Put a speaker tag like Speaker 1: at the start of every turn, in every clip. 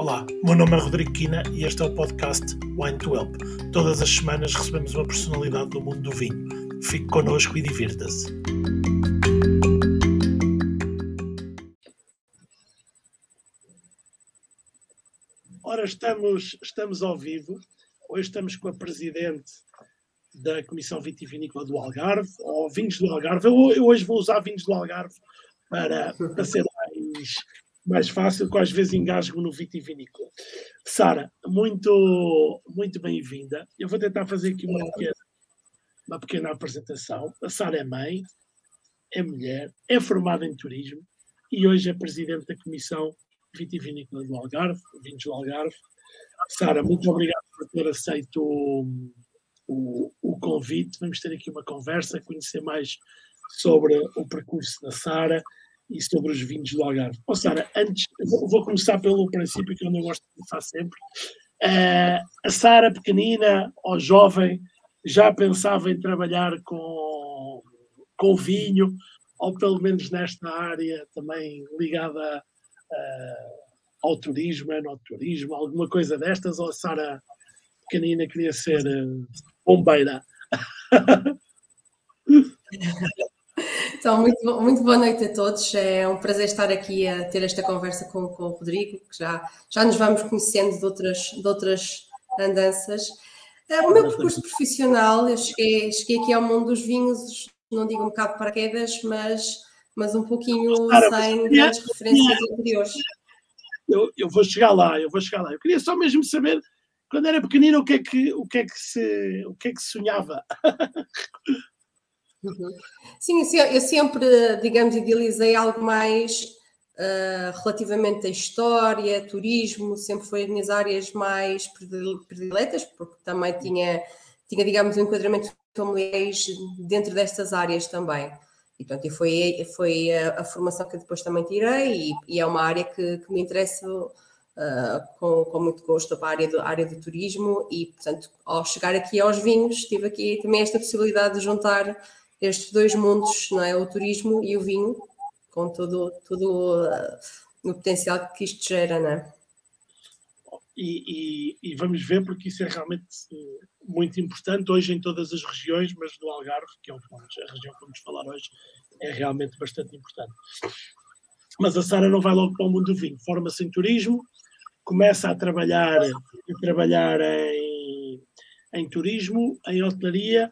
Speaker 1: Olá, meu nome é Rodrigo Quina e este é o podcast Wine to Help. Todas as semanas recebemos uma personalidade do mundo do vinho. Fique connosco e divirta-se. Ora, estamos, estamos ao vivo. Hoje estamos com a Presidente da Comissão Vitivinícola do Algarve, ou Vinhos do Algarve. Eu, eu hoje vou usar vinhos do Algarve para, para ser mais fácil, que às vezes engasgo no vitivinícola. Sara, muito, muito bem-vinda. Eu vou tentar fazer aqui uma pequena, uma pequena apresentação. A Sara é mãe, é mulher, é formada em turismo e hoje é presidente da Comissão Vitivinícola do Algarve, Vinhos do Algarve. Sara, muito obrigado por ter aceito o, o, o, convite. Vamos ter aqui uma conversa, conhecer mais sobre o percurso da Sara e sobre os vinhos do Algarve. Oh, Sara, antes, vou, vou, começar pelo princípio que eu não gosto de começar sempre. Uh, a Sara, pequenina ou jovem, já pensava em trabalhar com, com vinho, ou pelo menos nesta área também ligada uh, ao turismo, ao turismo, alguma coisa destas, ou a Sara pequenina queria ser uh, bombeira?
Speaker 2: Então, muito, muito boa noite a todos. É um prazer estar aqui a ter esta conversa com, com o Rodrigo, que já, já nos vamos conhecendo de outras, de outras andanças. É, o meu percurso profissional, eu cheguei, cheguei aqui ao mundo dos vinhos, não digo um bocado para quedas, mas, mas um pouquinho sem grandes referências anteriores.
Speaker 1: Eu, eu vou chegar lá, eu vou chegar lá. Eu queria só mesmo saber, quando era pequenino, o que é que, o que, é que, se, o que, é que se sonhava?
Speaker 2: Uhum. Sim, eu sempre, digamos, idealizei algo mais uh, relativamente à história, turismo, sempre foi as minhas áreas mais prediletas, porque também tinha, tinha digamos, um enquadramento familiar dentro destas áreas também. E, portanto, foi, foi a, a, formação que depois também tirei e, e é uma área que, que me interessa uh, com, com, muito gosto para a área, do, área do turismo e, portanto, ao chegar aqui aos vinhos, tive aqui também esta possibilidade de juntar estes dois mundos, não é? O turismo e o vinho, com todo, todo uh, o potencial que isto gera, não é?
Speaker 1: E, e, e, vamos ver, porque isso é realmente eh, muito importante hoje em todas as regiões, mas no Algarve, que é a região que vamos falar hoje, é realmente bastante importante. Mas a Sara não vai logo para o mundo do vinho, forma-se em turismo, começa a trabalhar, a trabalhar em, em turismo, em hotelaria,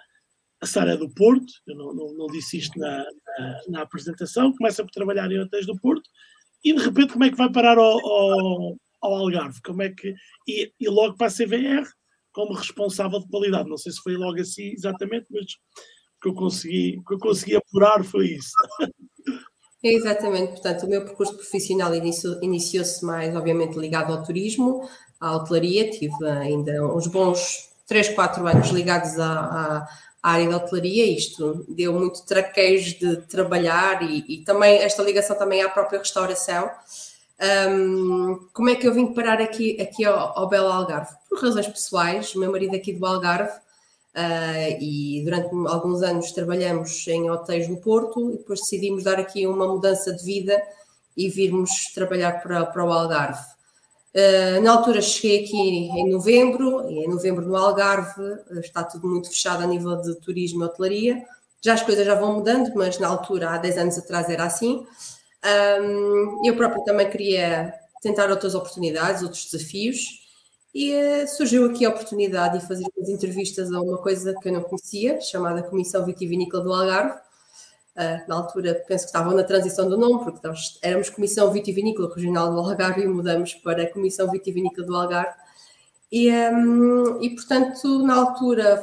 Speaker 1: a Sara é do Porto, eu não, não, não disse isto na, na, na, apresentação, começa por trabalhar em hotéis do Porto e de repente como é que vai parar ao, ao, ao Algarve? Como é que, e, e, logo para a CVR como responsável de qualidade. Não sei se foi logo assim exatamente, mas o que eu consegui, que eu consegui apurar foi isso.
Speaker 2: É exatamente, portanto, o meu percurso profissional iniciou-se mais, obviamente, ligado ao turismo, à hotelaria, tive ainda uns bons 3, 4 anos ligados à, à à área da hotelaria, isto deu muito traquejo de trabalhar e, e, também esta ligação também à própria restauração. Um, como é que eu vim parar aqui, aqui ao, ao Belo Algarve? Por razões pessoais, meu marido aqui do Algarve uh, e durante alguns anos trabalhamos em hotéis no Porto e depois decidimos dar aqui uma mudança de vida e virmos trabalhar para, para o Algarve. Uh, na altura cheguei aqui em novembro, em novembro no Algarve uh, está tudo muito fechado a nível de turismo e hotelaria. Já as coisas já vão mudando, mas na altura, há 10 anos atrás, era assim. Um, eu próprio também queria tentar outras oportunidades, outros desafios, e uh, surgiu aqui a oportunidade de fazer umas entrevistas a uma coisa que eu não conhecia, chamada Comissão Vitivinícola do Algarve, na altura, penso que estavam na transição do nome, porque nós éramos Comissão Vitivinícola Regional do Algarve e mudamos para Comissão Vitivinícola do Algarve. E, um, e portanto, na altura,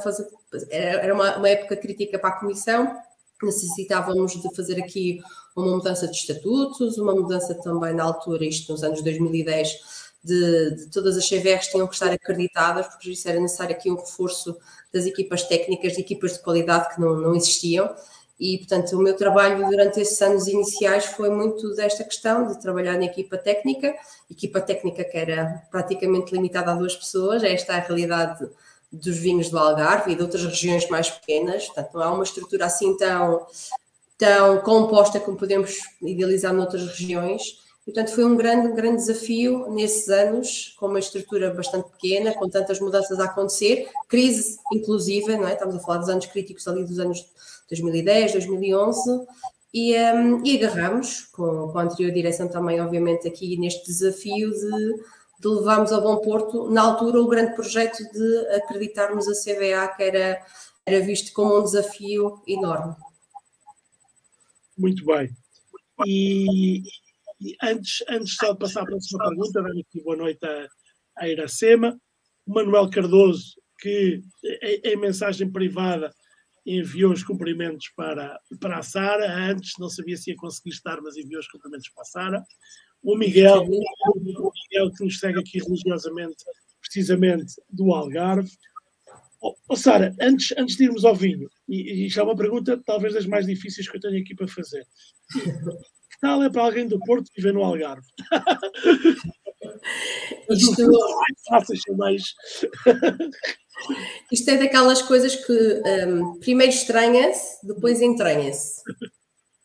Speaker 2: era uma, uma, época crítica para a Comissão, necessitávamos de fazer aqui uma mudança de estatutos, uma mudança também na altura, isto nos anos 2010, de, de todas as CVRs tinham que estar acreditadas, porque isso era necessário aqui um reforço das equipas técnicas, de equipas de qualidade que não, não existiam. E, portanto, o meu trabalho durante esses anos iniciais foi muito desta questão de trabalhar na equipa técnica, equipa técnica que era praticamente limitada a duas pessoas, esta é a realidade dos vinhos do Algarve e de outras regiões mais pequenas, portanto, não há uma estrutura assim tão, tão composta como podemos idealizar noutras regiões. Portanto, foi um grande, grande desafio nesses anos, com uma estrutura bastante pequena, com tantas mudanças a acontecer, crise inclusiva, não é? Estamos a falar dos anos críticos ali dos anos 2010, 2011, e, um, e agarramos, com, com a anterior direção também, obviamente, aqui neste desafio de, de levarmos ao bom porto, na altura, o grande projeto de acreditarmos a CBA, que era, era visto como um desafio enorme.
Speaker 1: Muito bem. E, e antes, antes só de passar para a próxima pergunta, dar aqui boa noite a, Iracema. O Manuel Cardoso, que em, em mensagem privada enviou os cumprimentos para, para a Sara. Antes não sabia se ia conseguir estar, mas enviou os cumprimentos para a Sara. O Miguel, o Miguel que nos segue aqui religiosamente, precisamente do Algarve. Oh, oh, Sara, antes, antes de irmos ao vinho, e, e já é uma pergunta talvez das mais difíceis que eu tenho aqui para fazer. Que tal é para alguém do Porto viver no Algarve?
Speaker 2: Isto... mais mais... Isto é daquelas coisas que um, primeiro estranha-se, depois entranha-se.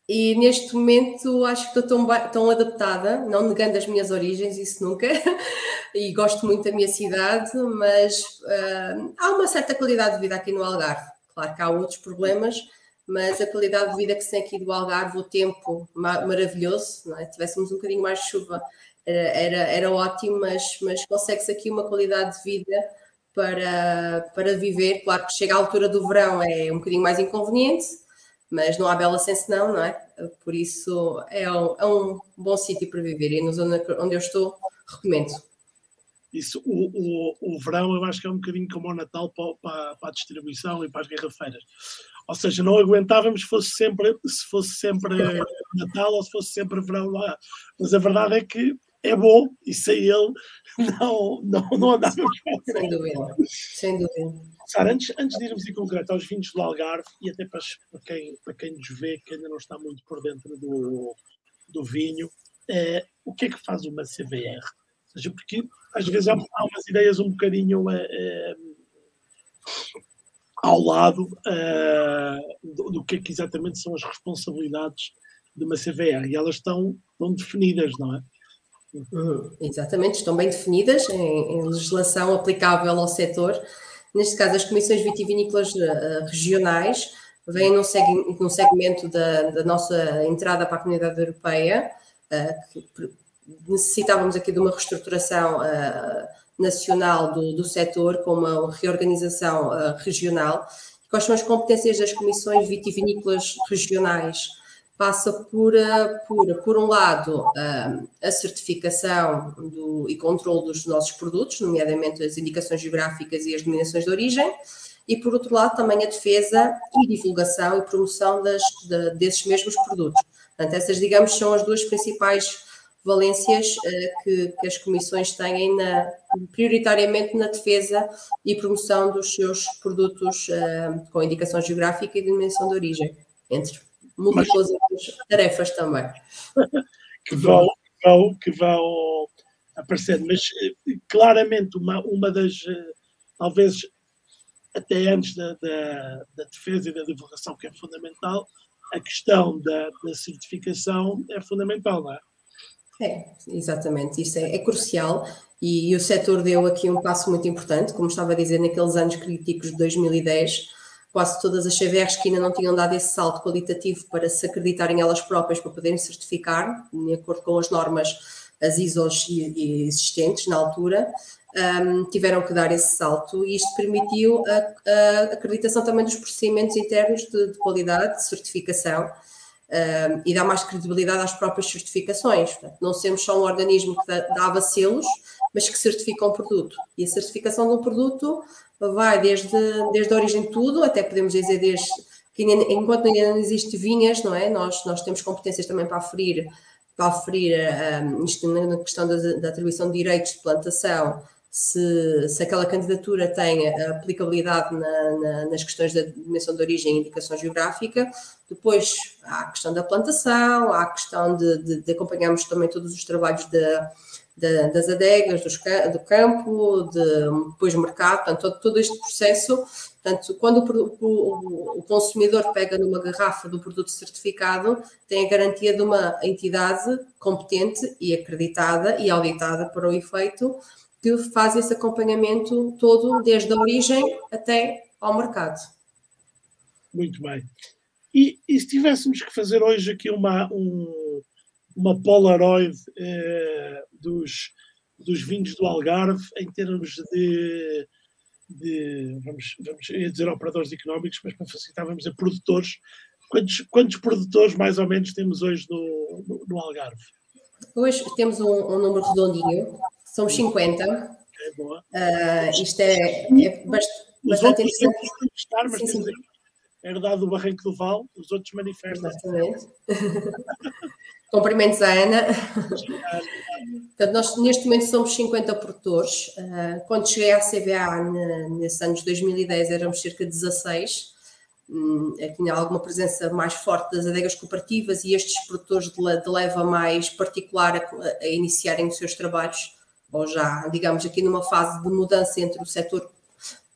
Speaker 2: E neste momento acho que estou tão, tão adaptada, não negando as minhas origens, isso nunca, e gosto muito da minha cidade, mas uh, há uma certa qualidade de vida aqui no Algarve. Claro que há outros problemas, mas a qualidade de vida que se tem aqui do Algarve, o tempo maravilhoso, não é? tivéssemos um bocadinho mais de chuva, era, era, era ótimo, mas, mas consegue-se aqui uma qualidade de vida para, para viver. Claro que chega à altura do verão é um bocadinho mais inconveniente, mas não há bela sem senão, não é? Por isso é um, é um bom sítio para viver e na zona onde eu estou, recomendo.
Speaker 1: Isso, o, o, o verão eu acho que é um bocadinho como o Natal para, para, para a distribuição e para as garrafeiras. Ou seja, não aguentávamos se fosse sempre, se fosse sempre Natal ou se fosse sempre verão lá. Mas a verdade é que é bom e sem ele não, não, não andávamos
Speaker 2: Sem dúvida, sem dúvida.
Speaker 1: Sara, antes, antes de irmos em concreto aos vinhos do Algarve e até para, quem, para quem nos vê, que ainda não está muito por dentro do, do vinho, é, o que é que faz uma CBR? Ou seja, porque às vezes há, há umas ideias um bocadinho é, ao lado é, do, do, que é que exatamente são as responsabilidades de uma CVR e elas estão, estão definidas, não é?
Speaker 2: Uhum, exatamente, estão bem definidas em, em, legislação aplicável ao setor. Neste caso, as comissões vitivinícolas uh, regionais vêm num, seg segmento da, da, nossa entrada para a comunidade europeia, uh, que necessitávamos aqui de uma reestruturação uh, nacional do, do setor, com uma reorganização regional. Quais são as competências das comissões vitivinícolas regionais? Passa por, por, por um lado, a certificação do, e controle dos nossos produtos, nomeadamente as indicações geográficas e as denominações de origem, e por outro lado também a defesa e divulgação e promoção das, de, desses mesmos produtos. Portanto, essas, digamos, são as duas principais valências uh, que, que, as comissões têm na, prioritariamente na defesa e promoção dos seus produtos uh, com indicação geográfica e denominação de origem, entre múltiplas Mas... tarefas também.
Speaker 1: que vão, vão, que vão aparecer, mas eh, claramente uma, uma das, eh, talvez até antes da, da, da defesa e da divulgação, que é fundamental, a questão da, da certificação é fundamental, não é?
Speaker 2: É, exatamente, isso é, é crucial e, e, o setor deu aqui um passo muito importante, como estava a dizer, naqueles anos críticos de 2010, quase todas as CVRs que ainda não tinham dado esse salto qualitativo para se acreditarem elas próprias para poderem certificar, de acordo com as normas, as ISOs existentes na altura, um, tiveram que dar esse salto e isto permitiu a, a acreditação também dos procedimentos internos de, de qualidade, de certificação, um, e dá mais credibilidade às próprias certificações. Portanto, não sermos só um organismo que dava selos, mas que certifica um produto. E a certificação de um produto vai desde, desde a origem de tudo, até podemos dizer desde que enquanto ainda não existe vinhas, não é? Nós, nós temos competências também para aferir, para aferir um, isto na questão da, da, atribuição de direitos de plantação, se, se aquela candidatura tem aplicabilidade na, na, nas questões da dimensão de origem e indicação geográfica. Depois há a questão da plantação, há a questão de, de, de acompanharmos também todos os trabalhos das adegas, dos, do campo, de, depois mercado, portanto, todo, todo este processo Portanto, quando o, o, o, consumidor pega numa garrafa do produto certificado, tem a garantia de uma entidade competente e acreditada e auditada para o efeito, que faz esse acompanhamento todo, desde a origem até ao mercado.
Speaker 1: Muito bem. E, e se tivéssemos que fazer hoje aqui uma, um, uma Polaroid eh, dos, dos vinhos do Algarve em termos de de, vamos, vamos dizer operadores económicos, mas para facilitar, vamos dizer produtores. Quantos, quantos produtores mais ou menos temos hoje no, no, no Algarve?
Speaker 2: Hoje temos um, um, número redondinho, são 50. É boa. Uh, isto é, é bastante, bastante interessante.
Speaker 1: Estar, mas sim, sim. Dizer, herdade do Barranco do Val, os outros manifestam.
Speaker 2: Exatamente. Cumprimentos à Ana. Portanto, nós neste momento somos 50 produtores. Ah, quando cheguei à CBA, nesses anos 2010, éramos cerca de 16. Hum, tinha alguma presença mais forte das adegas cooperativas e estes produtores de leva mais particular a, a iniciarem os seus trabalhos, ou já, digamos, aqui numa fase de mudança entre o setor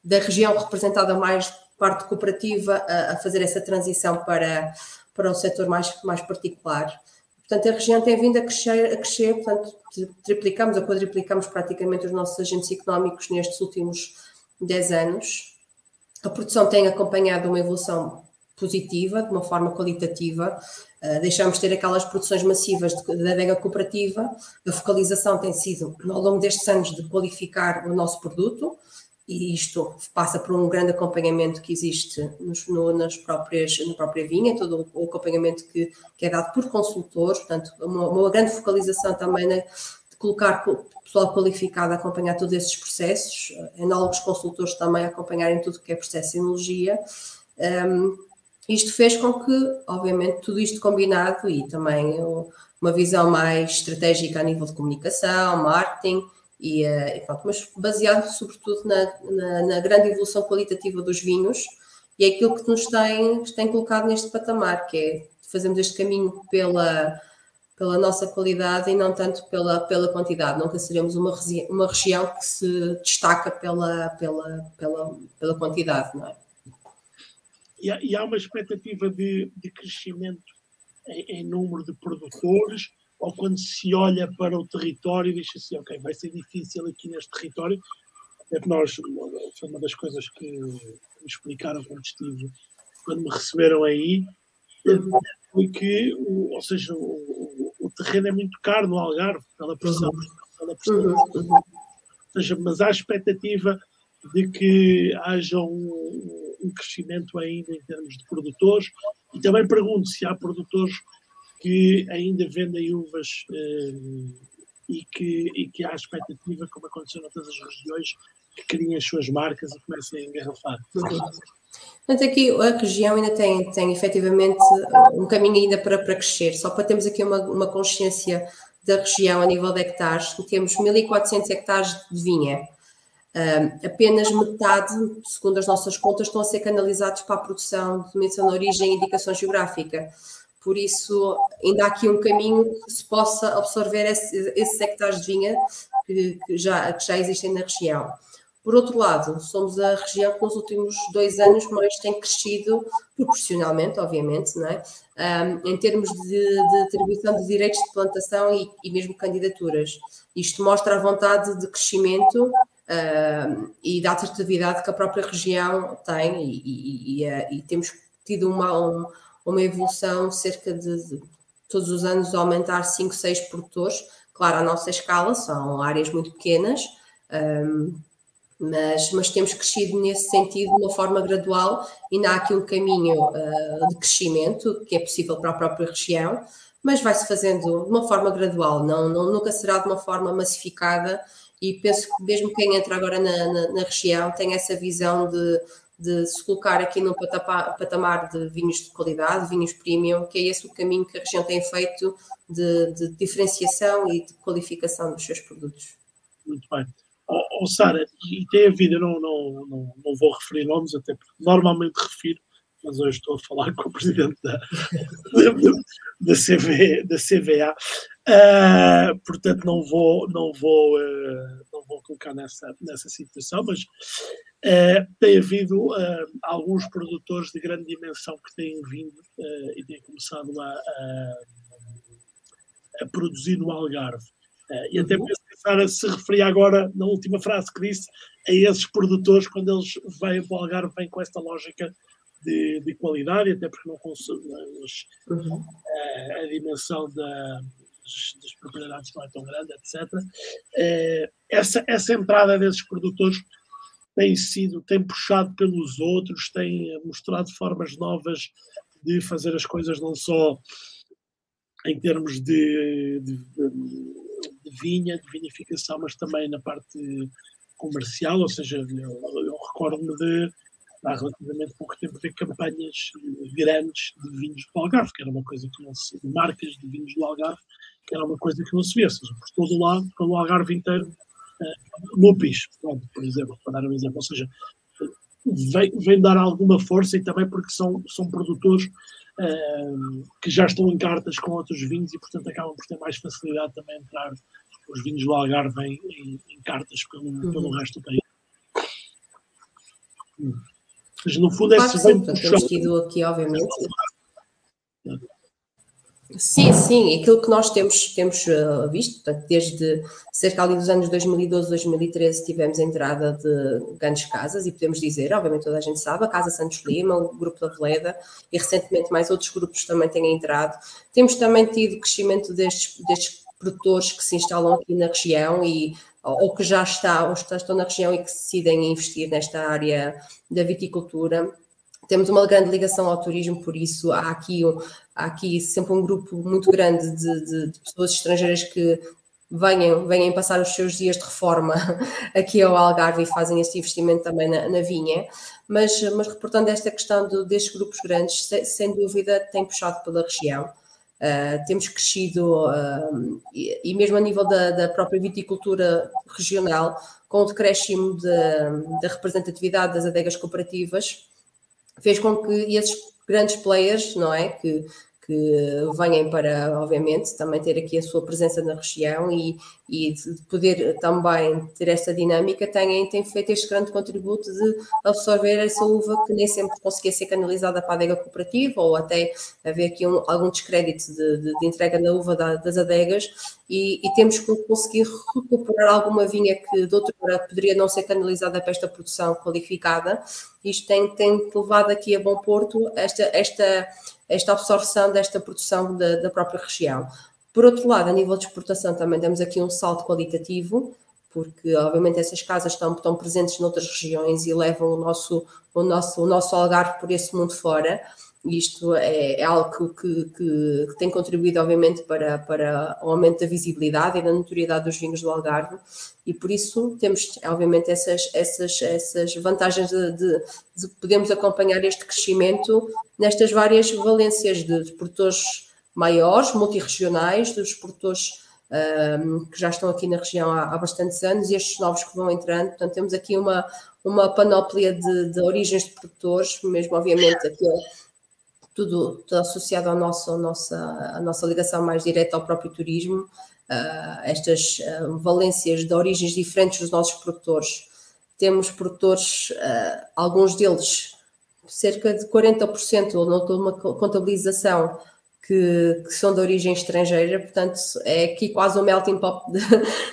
Speaker 2: da região representada mais parte cooperativa a, a fazer essa transição para, para o setor mais, mais particular. Portanto, a região tem vindo a crescer, a crescer, portanto, triplicamos ou quadriplicamos praticamente os nossos agentes económicos nestes últimos 10 anos. A produção tem acompanhado uma evolução positiva, de uma forma qualitativa. Uh, deixamos de ter aquelas produções massivas da adega cooperativa. A focalização tem sido, ao longo destes anos, de qualificar o nosso produto, e isto passa por um grande acompanhamento que existe nos, no, nas próprias, na própria vinha, todo o acompanhamento que, que é dado por consultores, portanto, uma, uma grande focalização também na, de colocar pessoal qualificado a acompanhar todos esses processos, enólogos consultores também a acompanharem tudo que é processo de enologia. Um, isto fez com que, obviamente, tudo isto combinado e também uma visão mais estratégica a nível de comunicação, marketing, e, eh, e pronto, mas baseado sobretudo na, na, na, grande evolução qualitativa dos vinhos e é aquilo que nos tem, tem colocado neste patamar, que é fazermos este caminho pela, pela nossa qualidade e não tanto pela, pela quantidade. Nunca seremos uma, uma região que se destaca pela, pela, pela, pela quantidade, não é?
Speaker 1: E há, e há uma expectativa de, de crescimento em, em número de produtores, ou quando se olha para o território e diz assim, ok, vai ser difícil aqui neste território, é que nós, foi uma das coisas que me explicaram quando estive, quando me receberam aí, foi que, ou seja, o, o, terreno é muito caro no Algarve, pela pressão. Pela pressão. Uhum. Ou seja, mas há expectativa de que haja um, um crescimento ainda em termos de produtores, e também pergunto se há produtores que ainda vendem uvas uh, e, que, e que há expectativa, como aconteceu noutras regiões, que criem as suas marcas e comecem a engarrafar.
Speaker 2: Portanto, aqui a região ainda tem, tem efetivamente um caminho ainda para, para crescer, só para termos aqui uma, uma consciência da região a nível de hectares, temos 1.400 hectares de vinha. Apenas metade, segundo as nossas contas, estão a ser canalizados para a produção de menção de origem e indicação geográfica. Por isso, ainda há aqui um caminho que se possa absorver esse, esses hectares de vinha que, que, já, que já existem na região. Por outro lado, somos a região que nos últimos dois anos mais tem crescido proporcionalmente, obviamente, não é? Um, em termos de, de atribuição de direitos de plantação e, e, mesmo candidaturas. Isto mostra a vontade de crescimento um, e da atratividade que a própria região tem e, e, e eh, temos tido uma, um, uma evolução cerca de, de todos os anos aumentar 5, 6 produtores. Claro, a nossa escala são áreas muito pequenas, um, mas, mas temos crescido nesse sentido de uma forma gradual e há aqui um caminho uh, de crescimento que é possível para a própria região, mas vai-se fazendo de uma forma gradual, não, não, nunca será de uma forma massificada e penso que mesmo quem entra agora na, na, na região tem essa visão de de se colocar aqui num patamar de vinhos de qualidade, vinhos premium, que é esse o caminho que a região tem feito de, de diferenciação e de qualificação dos seus produtos.
Speaker 1: Muito bem. Oh, oh, Sara, e tem havido, eu não, não, não, não vou referir nomes, até porque normalmente refiro, mas hoje estou a falar com o presidente da, da, CV, da CVA, uh, ah, portanto não vou, não, vou, uh, não vou colocar nessa, nessa situação, mas Uh, tem havido alguns produtores de grande dimensão que têm vindo e têm começado a, a, a produzir no Algarve. e até uhum. pensar a se referir agora, na última frase que disse, a esses produtores, quando eles vêm para o Algarve, vêm com esta lógica de, de qualidade, até porque não consumem uhum. a dimensão da, das propriedades não é tão grande, etc. essa, essa entrada desses produtores tem sido, tem puxado pelos outros, tem mostrado formas novas de fazer as coisas não só em termos de, de, de vinha, de vinificação, mas também na parte comercial, ou seja, eu, eu recordo-me de há relativamente pouco tempo ver campanhas grandes de vinhos do Algarve, que era uma coisa que não se, marcas de vinhos do Algarve, que era uma coisa que não se via, ou seja, por todo o lado, pelo Algarve inteiro, Lupis, por exemplo, para dar um exemplo, ou seja, vem, vem dar alguma força e também porque são, são produtores uh, que já estão em cartas com outros vinhos e, portanto, acabam por ter mais facilidade também entrar os vinhos do Algarve em, em, em cartas pelo, uhum. pelo resto do país. Mas, no fundo, é
Speaker 2: claro, sim, portanto, temos tido aqui, obviamente. Sim, sim, aquilo que nós temos, temos uh, visto, portanto, desde cerca ali dos anos 2012, 2013, tivemos a entrada de grandes casas e podemos dizer, obviamente toda a gente sabe, a Casa Santos Lima, o Grupo da Veleda e recentemente mais outros grupos também têm entrado. Temos também tido crescimento destes, destes produtores que se instalam aqui na região e ou que já está, ou estão na região e que decidem investir nesta área da viticultura temos uma grande ligação ao turismo, por isso há aqui, há aqui sempre um grupo muito grande de, de, de pessoas estrangeiras que venham, venham passar os seus dias de reforma aqui ao Algarve e fazem este investimento também na, na vinha. Mas, mas reportando esta questão do, destes grupos grandes, sem dúvida tem puxado pela região. Uh, temos crescido, uh, e, e, mesmo a nível da, da, própria viticultura regional, com o decréscimo da representatividade das adegas cooperativas, fez com que esses grandes players, não é? Que, que venham para, obviamente, também ter aqui a sua presença na região e, e de poder também ter esta dinâmica, têm, têm feito este grande contributo de absorver essa uva que nem sempre conseguia ser canalizada para a adega cooperativa ou até haver aqui um, algum descrédito de, de, de, entrega da uva da, das adegas e, e, temos que conseguir recuperar alguma vinha que de outra maneira poderia não ser canalizada para esta produção qualificada. Isto tem, tem levado aqui a bom porto esta, esta esta absorção desta produção da, da própria região. Por outro lado, a nível de exportação também temos aqui um salto qualitativo, porque obviamente essas casas estão, estão presentes noutras regiões e levam o nosso, o nosso, o nosso algarve por esse mundo fora. Isto é, é algo que, que, que, tem contribuído, obviamente, para, para o aumento da visibilidade e da notoriedade dos vinhos do Algarve, e por isso temos, obviamente, essas, essas, essas vantagens de, de, de podermos acompanhar este crescimento nestas várias valências de, de produtores maiores, multirregionais, dos produtores um, que já estão aqui na região há, há bastantes anos e estes novos que vão entrando. Portanto, temos aqui uma, uma panóplia de, de origens de produtores, mesmo, obviamente, aqui tudo, tudo associado à nossa, à, nossa, à nossa ligação mais direta ao próprio turismo, uh, estas uh, valências de origens diferentes dos nossos produtores. Temos produtores, uh, alguns deles, cerca de 40%, ou não uma contabilização, que, que, são de origem estrangeira, portanto é aqui quase um melting pot de,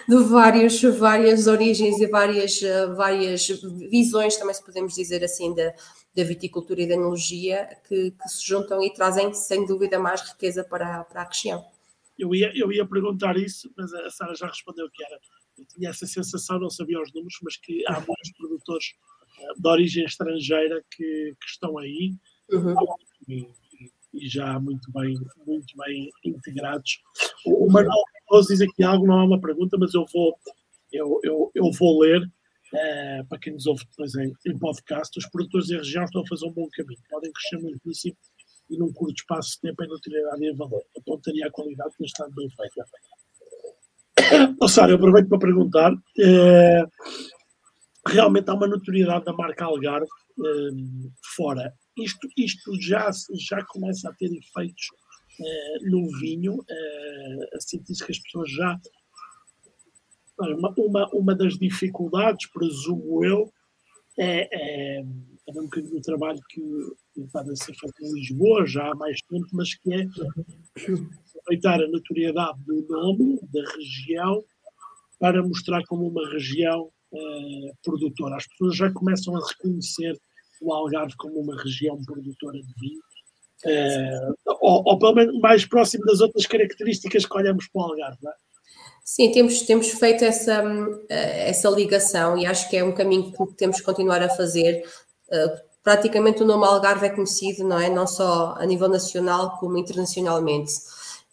Speaker 2: de vários, várias origens e várias, várias visões, também se podemos dizer assim, da viticultura e da enologia que, que, se juntam e trazem, sem dúvida, mais riqueza para, para a região.
Speaker 1: Eu ia, eu ia perguntar isso, mas a Sara já respondeu que era. Eu tinha essa sensação, não sabia os números, mas que há muitos produtores uh, de origem estrangeira que, que estão aí uhum. e, e, já muito bem, muito bem integrados. O, Manuel diz aqui algo, não é uma pergunta, mas eu vou, eu, eu, eu vou ler Uh, para quem nos ouve depois em, em, podcast, os produtores da região estão a fazer um bom caminho. Podem crescer muitíssimo e num curto espaço de tempo em utilidade e valor. Apontaria a qualidade que está bem feita. Oh, Sara, eu aproveito para perguntar. Uh, realmente há uma notoriedade da marca Algarve uh, fora. Isto, isto já, já começa a ter efeitos no vinho, a sentir-se que as pessoas já uma, uma, uma das dificuldades, presumo eu, é, é, é um bocadinho trabalho que está a ser feito em Lisboa já há mais tempo, mas que é aproveitar a notoriedade do nome da região para mostrar como uma região uh, produtora. As pessoas já começam a reconhecer o Algarve como uma região produtora de vinho, uh, ou, ou, pelo menos mais próximo das outras características que olhamos para o Algarve. Não é?
Speaker 2: Sim, temos, temos feito essa, eh, essa ligação e acho que é um caminho que temos que continuar a fazer. Praticamente o nome Algarve é conhecido, não é? Não só a nível nacional como internacionalmente.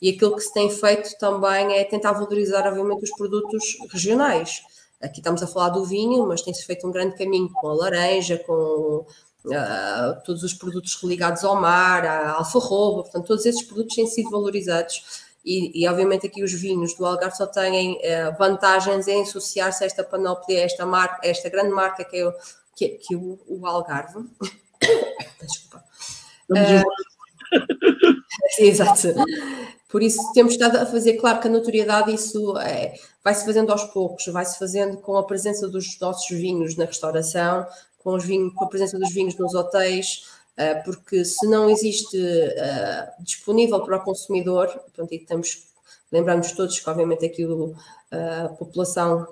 Speaker 2: E aquilo que se tem feito também é tentar valorizar, obviamente, os produtos regionais. Aqui estamos a falar do vinho, mas tem-se feito um grande caminho com a laranja, com uh, todos os produtos ligados ao mar, a alfarroba, portanto, todos esses produtos têm sido valorizados. E, e, obviamente aqui os vinhos do Algarve só têm uh, vantagens em associar-se a esta panóplia, a esta, marca, a esta grande marca que é o, que, que o, o Algarve. Desculpa. Uh, exato. Por isso temos estado a fazer, claro que a notoriedade isso é, vai-se fazendo aos poucos, vai-se fazendo com a presença dos nossos vinhos na restauração, com, os vinhos, com a presença dos vinhos nos hotéis, porque se não existe uh, disponível para o consumidor, portanto, estamos, lembramos todos que obviamente aqui o, a população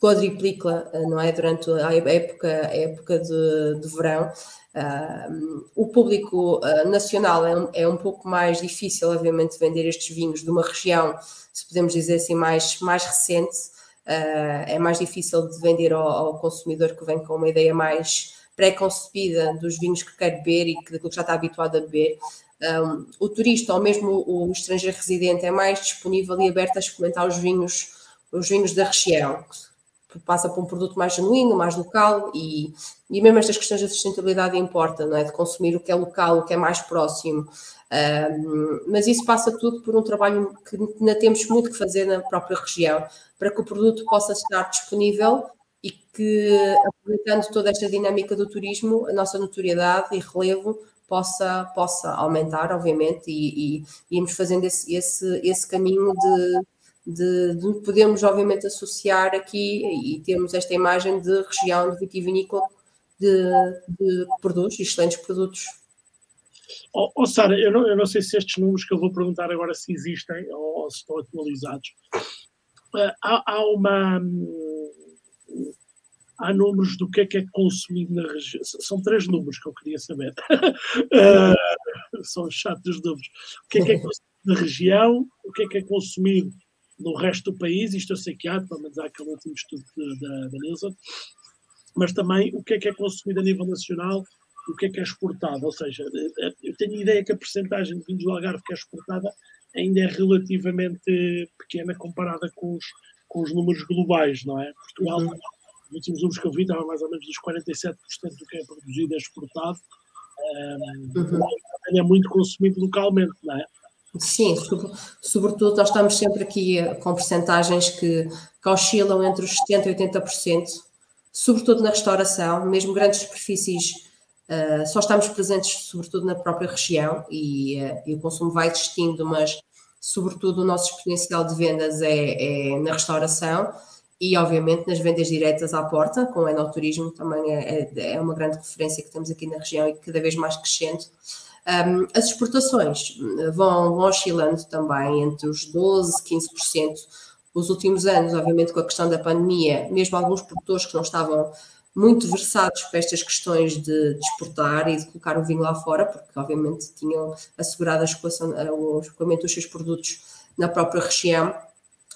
Speaker 2: quadriplica, não é, durante a época, a época de, de verão, Uh, o público uh, nacional é um, é um, pouco mais difícil, obviamente, vender estes vinhos de uma região, se podemos dizer assim, mais, mais recente. Uh, é mais difícil de vender ao, ao, consumidor que vem com uma ideia mais pré-concebida dos vinhos que quer beber e que, daquilo que já está habituado a beber. Um, o turista ou mesmo o, o estrangeiro residente é mais disponível e aberto a experimentar os vinhos, os vinhos da região, passa por um produto mais genuíno, mais local e, e mesmo estas questões da sustentabilidade importa, não é? De consumir o que é local, o que é mais próximo. Um, mas isso passa tudo por um trabalho que ainda temos muito que fazer na própria região para que o produto possa estar disponível e que, aproveitando toda esta dinâmica do turismo, a nossa notoriedade e relevo possa, possa aumentar, obviamente, e, e, irmos fazendo esse, esse, esse caminho de de, de podemos obviamente associar aqui e temos esta imagem de região de vitivinícola de, de, que produz excelentes produtos.
Speaker 1: Oh, oh Sara, eu não, eu não sei se estes números que eu vou perguntar agora se existem ou, ou se estão atualizados. Uh, há, há, uma. Há números do que é que é consumido na região. São três números que eu queria saber. uh, são chatos números. O que é que é consumido na região, o que é que é consumido no resto do país, isto eu sei que há, pelo menos há aquele último estudo da, da mas também o que é que é consumido a nível nacional, o que é que é exportado, ou seja, eh, eh, eu tenho a ideia que a percentagem de vinhos do Algarve que é exportada ainda é relativamente pequena comparada com os, com os números globais, não é? Portugal, uhum. os últimos números que eu vi, estava mais ou menos dos 47% do que é produzido é exportado, um, uhum. é muito consumido localmente, não é?
Speaker 2: Sim, sobretudo nós estamos sempre aqui eh, com percentagens que, que oscilam entre os 70% e 80%, sobretudo na restauração, mesmo grandes superfícies, uh, só estamos presentes sobretudo na própria região e, uh, e, o consumo vai existindo, mas sobretudo o nosso exponencial de vendas é, é na restauração e obviamente nas vendas diretas à porta, com o enoturismo também é, é, é uma grande referência que temos aqui na região e cada vez mais crescente. Um, as exportações vão, vão oscilando também entre os 12% e 15%. Os últimos anos, obviamente, com a questão da pandemia, mesmo alguns produtores que não estavam muito versados para estas questões de, de, exportar e de colocar o vinho lá fora, porque obviamente tinham assegurado a o escoamento dos seus produtos na própria região,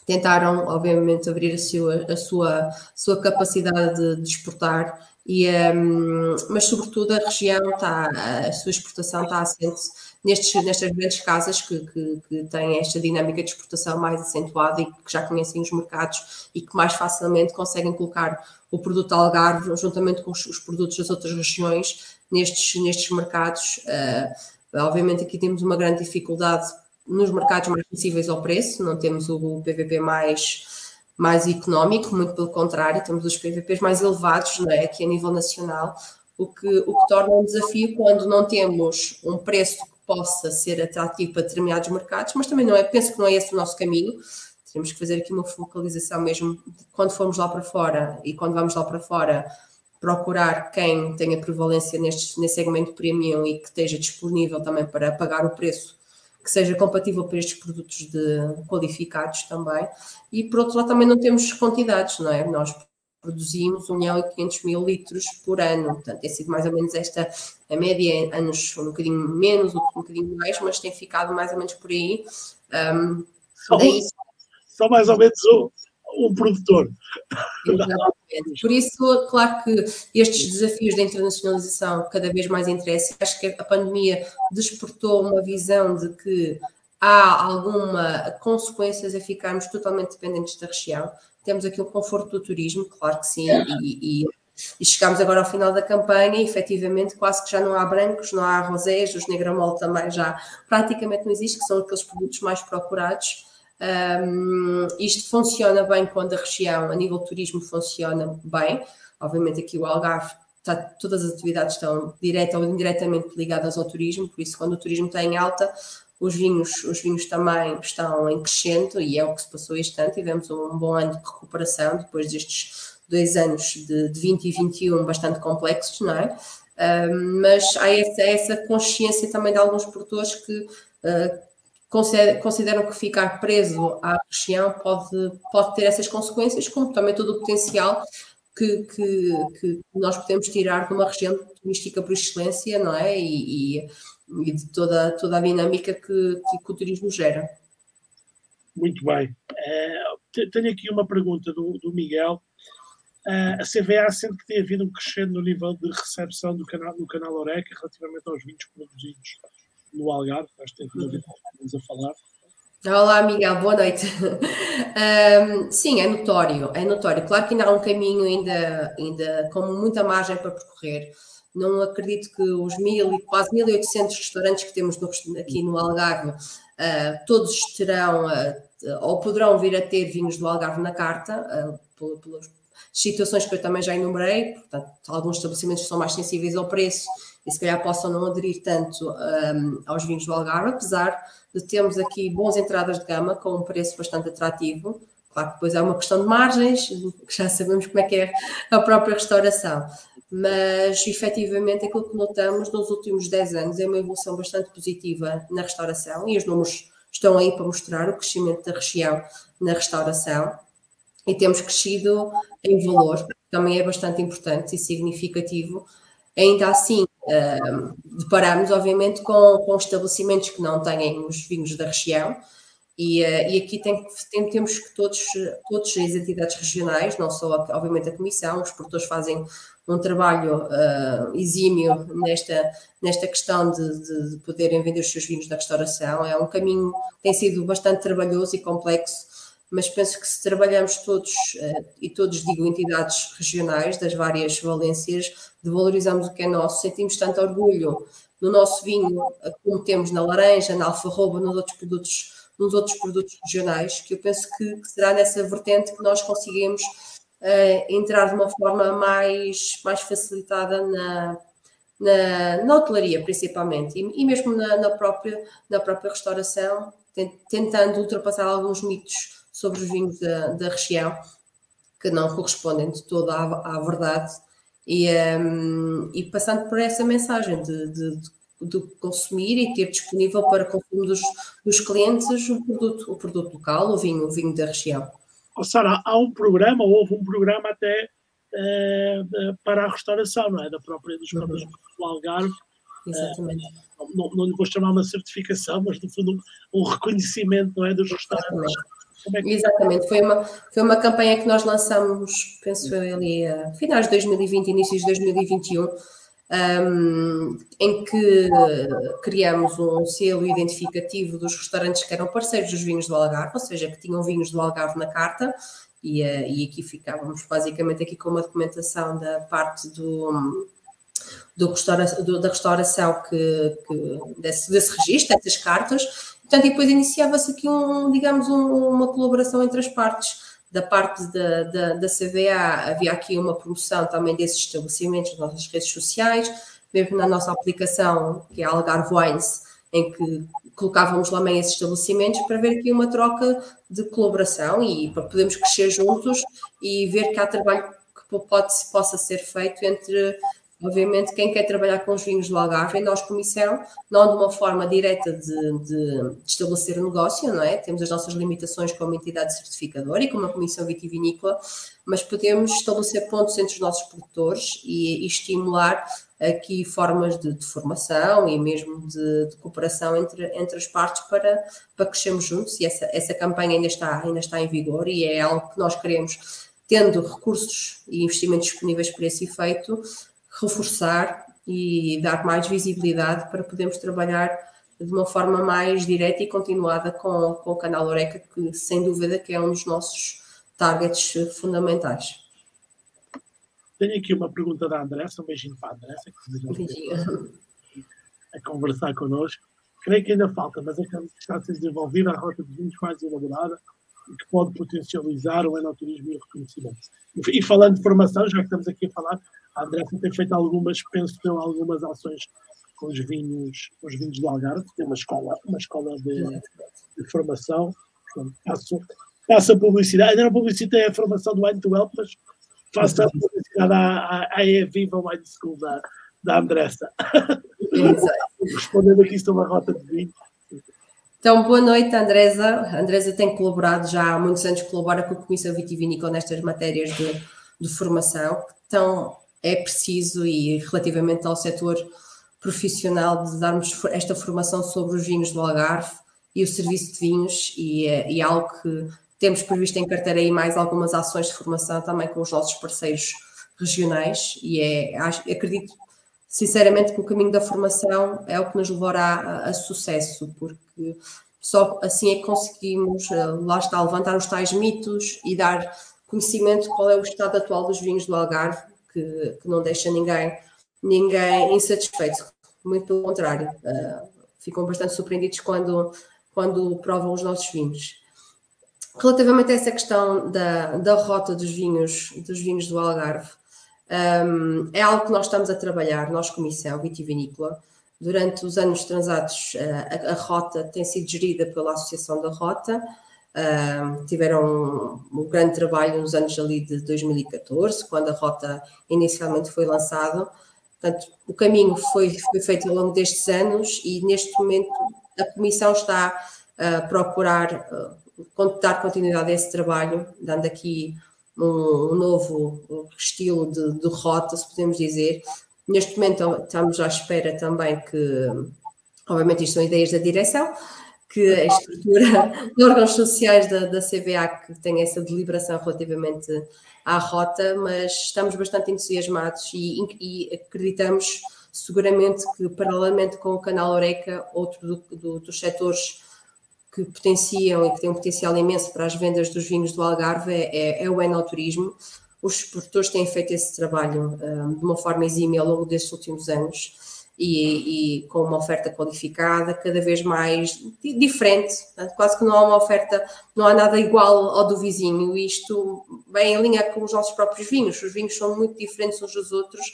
Speaker 2: tentaram obviamente abrir a sua, a sua, sua capacidade de, de exportar e, um, mas, sobretudo, a região está, a sua exportação está assente nestes, nestas grandes casas que, que, que, têm esta dinâmica de exportação mais acentuada e que já conhecem os mercados e que mais facilmente conseguem colocar o produto Algarve juntamente com os, os produtos das outras regiões nestes, nestes mercados. Uh, obviamente, aqui temos uma grande dificuldade nos mercados mais sensíveis ao preço, não temos o PVP mais mais económico, muito pelo contrário, temos os PVPs mais elevados, não é, aqui a nível nacional, o que, o que torna um desafio quando não temos um preço que possa ser atrativo para determinados mercados, mas também não é, penso que não é esse o nosso caminho, temos que fazer aqui uma focalização mesmo quando formos lá para fora e quando vamos lá para fora, procurar quem tenha prevalência neste, nesse segmento premium e que esteja disponível também para pagar o preço que seja compatível para estes produtos de, qualificados também. E por outro lado também não temos quantidades, não é? Nós produzimos 1 milhão e 500 mil litros por ano, portanto tem sido mais ou menos esta a média, anos um bocadinho menos, outro um bocadinho mais, mas tem ficado mais ou menos por aí. Um,
Speaker 1: só, daí... só mais ou menos um, um produtor.
Speaker 2: Exatamente. Por isso, claro que estes desafios da internacionalização cada vez mais interessam. Acho que a pandemia despertou uma visão de que há alguma consequências a ficarmos totalmente dependentes da região. Temos aqui o conforto do turismo, claro que sim, e, e, e chegamos agora ao final da campanha e efetivamente quase que já não há brancos, não há rosés, os negramol também já praticamente não existe, que são aqueles produtos mais procurados. Um, isto funciona bem quando a região, a nível turismo, funciona bem. Obviamente, aqui o Algarve, está, todas as atividades estão direta ou indiretamente ligadas ao turismo, por isso, quando o turismo está em alta, os vinhos, os vinhos também estão em crescendo e é o que se passou este ano. Tivemos um bom ano de recuperação depois destes dois anos de, de 20 e 21 bastante complexos, não é? Um, mas há essa, essa, consciência também de alguns produtores que uh, consideram que ficar preso à região pode, pode ter essas consequências, como também todo o potencial que, que, que nós podemos tirar de uma região turística por excelência, não é? E, e, e de toda, toda a dinâmica que, que, o turismo gera.
Speaker 1: Muito bem. Uh, tenho aqui uma pergunta do, do Miguel. Uh, a CVA sente que tem havido um crescendo no nível de recepção do canal, do canal Oreca relativamente aos vinhos produzidos no Algarve, acho que tem que estamos a falar.
Speaker 2: Olá, Miguel, boa noite. Um, sim, é notório, é notório. Claro que ainda há um caminho ainda, ainda com muita margem para percorrer. Não acredito que os mil e quase 1.800 restaurantes que temos no, aqui no Algarve, uh, todos terão uh, ou poderão vir a ter vinhos do Algarve na carta, uh, pelas situações que eu também já enumerei. Portanto, alguns estabelecimentos são mais sensíveis ao preço e se calhar possam não aderir tanto um, aos vinhos do Algarve, apesar de termos aqui bons entradas de gama com um preço bastante atrativo. Claro que depois é uma questão de margens, que já sabemos como é que é a própria restauração. Mas efetivamente aquilo que notamos nos últimos 10 anos é uma evolução bastante positiva na restauração e os números estão aí para mostrar o crescimento da região na restauração e temos crescido em valor, também é bastante importante e significativo. Ainda assim, Uh, deparamos, obviamente, com, com estabelecimentos que não têm os vinhos da região, e, uh, e aqui tem, tem, temos que todos, todas as entidades regionais, não só, obviamente, a Comissão, os produtores fazem um trabalho uh, exímio nesta, nesta questão de, de, de, poderem vender os seus vinhos da restauração. É um caminho que tem sido bastante trabalhoso e complexo, mas penso que se trabalhamos todos, uh, e todos digo entidades regionais das várias valências, de valorizarmos o que é nosso, sentimos tanto orgulho no nosso vinho, como temos na laranja, na alfarroba, nos outros produtos, nos outros produtos regionais, que eu penso que, que será nessa vertente que nós conseguimos uh, entrar de uma forma mais, mais facilitada na, na, na hotelaria, principalmente, e, e mesmo na, na, própria, na própria restauração, tentando ultrapassar alguns mitos sobre os vinhos da, da região que não correspondem de toda à, à verdade e, um, e passando por essa mensagem de, de, de, consumir e ter disponível para consumo dos, dos clientes o produto, o produto local, o vinho, o vinho da região.
Speaker 1: Oh, Sara, há um programa, houve um programa até uh, para a restauração, não é? Da própria, dos próprios uhum. do Algarve.
Speaker 2: Exatamente.
Speaker 1: Uh, não, não lhe vou chamar uma certificação, mas no fundo um, reconhecimento, não é? Dos restaurantes.
Speaker 2: Que... Exatamente, foi uma, foi uma campanha que nós lançamos, penso eu, ali a finais de 2020, inícios de 2021, um, em que criamos um selo identificativo dos restaurantes que eram parceiros dos vinhos do Algarve, ou seja, que tinham vinhos do Algarve na carta, e, uh, e aqui ficávamos basicamente aqui com uma documentação da parte do, do, restaura, do da restauração que, que desse, desse registro, dessas cartas, Portanto, e depois iniciava-se aqui, um, digamos, um, uma colaboração entre as partes. Da parte da, da, da, CVA havia aqui uma promoção também desses estabelecimentos nas nossas redes sociais, mesmo na nossa aplicação, que é Algarve Wines, em que colocávamos lá esses estabelecimentos para ver aqui uma troca de colaboração e para podermos crescer juntos e ver que há trabalho que pode, possa ser feito entre Obviamente, quem quer trabalhar com os vinhos do Algarve, nós, comissão, não de uma forma direta de, de, de estabelecer um negócio, não é? Temos as nossas limitações como entidade certificadora e como a Comissão Vitivinícola, mas podemos estabelecer pontos entre os nossos produtores e, e estimular aqui formas de, de, formação e mesmo de, de, cooperação entre, entre as partes para, para crescermos juntos e essa, essa campanha ainda está, ainda está em vigor e é algo que nós queremos, tendo recursos e investimentos disponíveis para esse efeito, reforçar e dar mais visibilidade para podermos trabalhar de uma forma mais direta e continuada com, com o canal Oreca, que sem dúvida que é um dos nossos targets fundamentais.
Speaker 1: Tenho aqui uma pergunta da Andressa, um beijinho para a Andressa, que a conversar connosco. Creio que ainda falta, mas é que está a ser desenvolvida a rota de vinhos mais elaborada e que pode potencializar o enoturismo e o reconhecimento. E falando de formação, já que estamos aqui a falar, a Andressa tem feito algumas, penso que algumas ações com os vinhos, com os vinhos do Algarve, tem uma escola, uma escola de, de formação, portanto, faço, faço a publicidade, ainda não publicitei a formação do Wine to Help, mas faço a publicidade à, à, à Viva Wine School da, da Andressa. Respondendo aqui sobre a rota de vinho.
Speaker 2: Então, boa noite, Andresa. A Andresa tem colaborado já há muitos anos, colabora com a Comissão Vitivinícola nestas matérias de, de formação. Então, é preciso, e relativamente ao setor profissional, de darmos esta formação sobre os vinhos do Algarve e o serviço de vinhos, e é, e algo que temos previsto em carteira aí mais algumas ações de formação também com os nossos parceiros regionais, e é, acredito sinceramente que o caminho da formação é o que nos levará a, a sucesso, porque só assim é que conseguimos, eh, lá está, levantar os tais mitos e dar conhecimento qual é o estado atual dos vinhos do Algarve que, que não deixa ninguém, ninguém insatisfeito. Muito pelo contrário, uh, ficam bastante surpreendidos quando, quando provam os nossos vinhos. Relativamente a essa questão da, da rota dos vinhos, dos vinhos do Algarve, um, é algo que nós estamos a trabalhar, nós, Comissão Vitivinícola. Durante os anos transatos, a, a, rota tem sido gerida pela Associação da Rota, Tiveram um, um, grande trabalho nos anos ali de 2014, quando a rota inicialmente foi lançada. Portanto, o caminho foi, foi feito ao longo destes anos e neste momento a Comissão está a procurar uh, dar continuidade a esse trabalho, dando aqui um, um novo estilo de, de, rota, se podemos dizer. Neste momento estamos à espera também que, obviamente, isto são ideias da direção, que a estrutura de órgãos sociais da, da CBA que tem essa deliberação relativamente à rota, mas estamos bastante entusiasmados e, e acreditamos seguramente que, paralelamente com o canal Oreca, outro do, do, dos setores que potenciam e que têm um potencial imenso para as vendas dos vinhos do Algarve é, é, é o enoturismo. Os produtores têm feito esse trabalho um, de uma forma exímia ao longo destes últimos anos e, e, com uma oferta qualificada, cada vez mais diferente, quase que não há uma oferta, não há nada igual ao do vizinho, isto bem em linha com os nossos próprios vinhos, os vinhos são muito diferentes uns dos outros,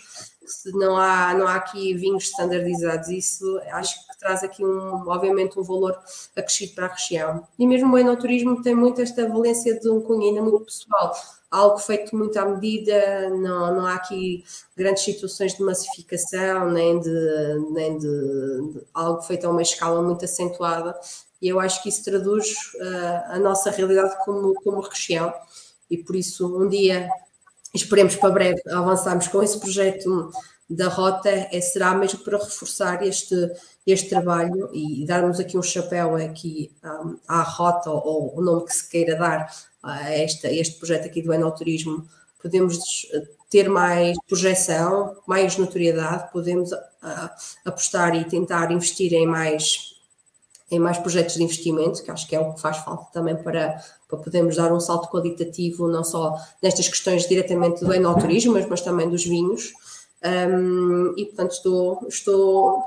Speaker 2: não há, não há aqui vinhos standardizados, isso acho que traz aqui um, obviamente um valor acrescido para a região. E mesmo o enoturismo tem muito esta valência de um cunho muito pessoal, algo feito muito à medida, não, não há aqui grandes situações de massificação, nem de, nem de, de algo feito a uma escala muito acentuada, e eu acho que isso traduz uh, a nossa realidade como, como região, e por isso um dia, esperemos para breve, avançarmos com esse projeto da rota, é, será mesmo para reforçar este, este trabalho e darmos aqui um chapéu aqui um, à rota ou o nome que se queira dar a este, projeto aqui do enoturismo, podemos eh, ter mais projeção, mais notoriedade, podemos uh, apostar e tentar investir em mais em mais projetos de investimento, que acho que é o que faz falta também para, para podermos dar um salto qualitativo, não só nestas questões diretamente do enoturismo, mas, mas também dos vinhos. Um, e, portanto, estou, estou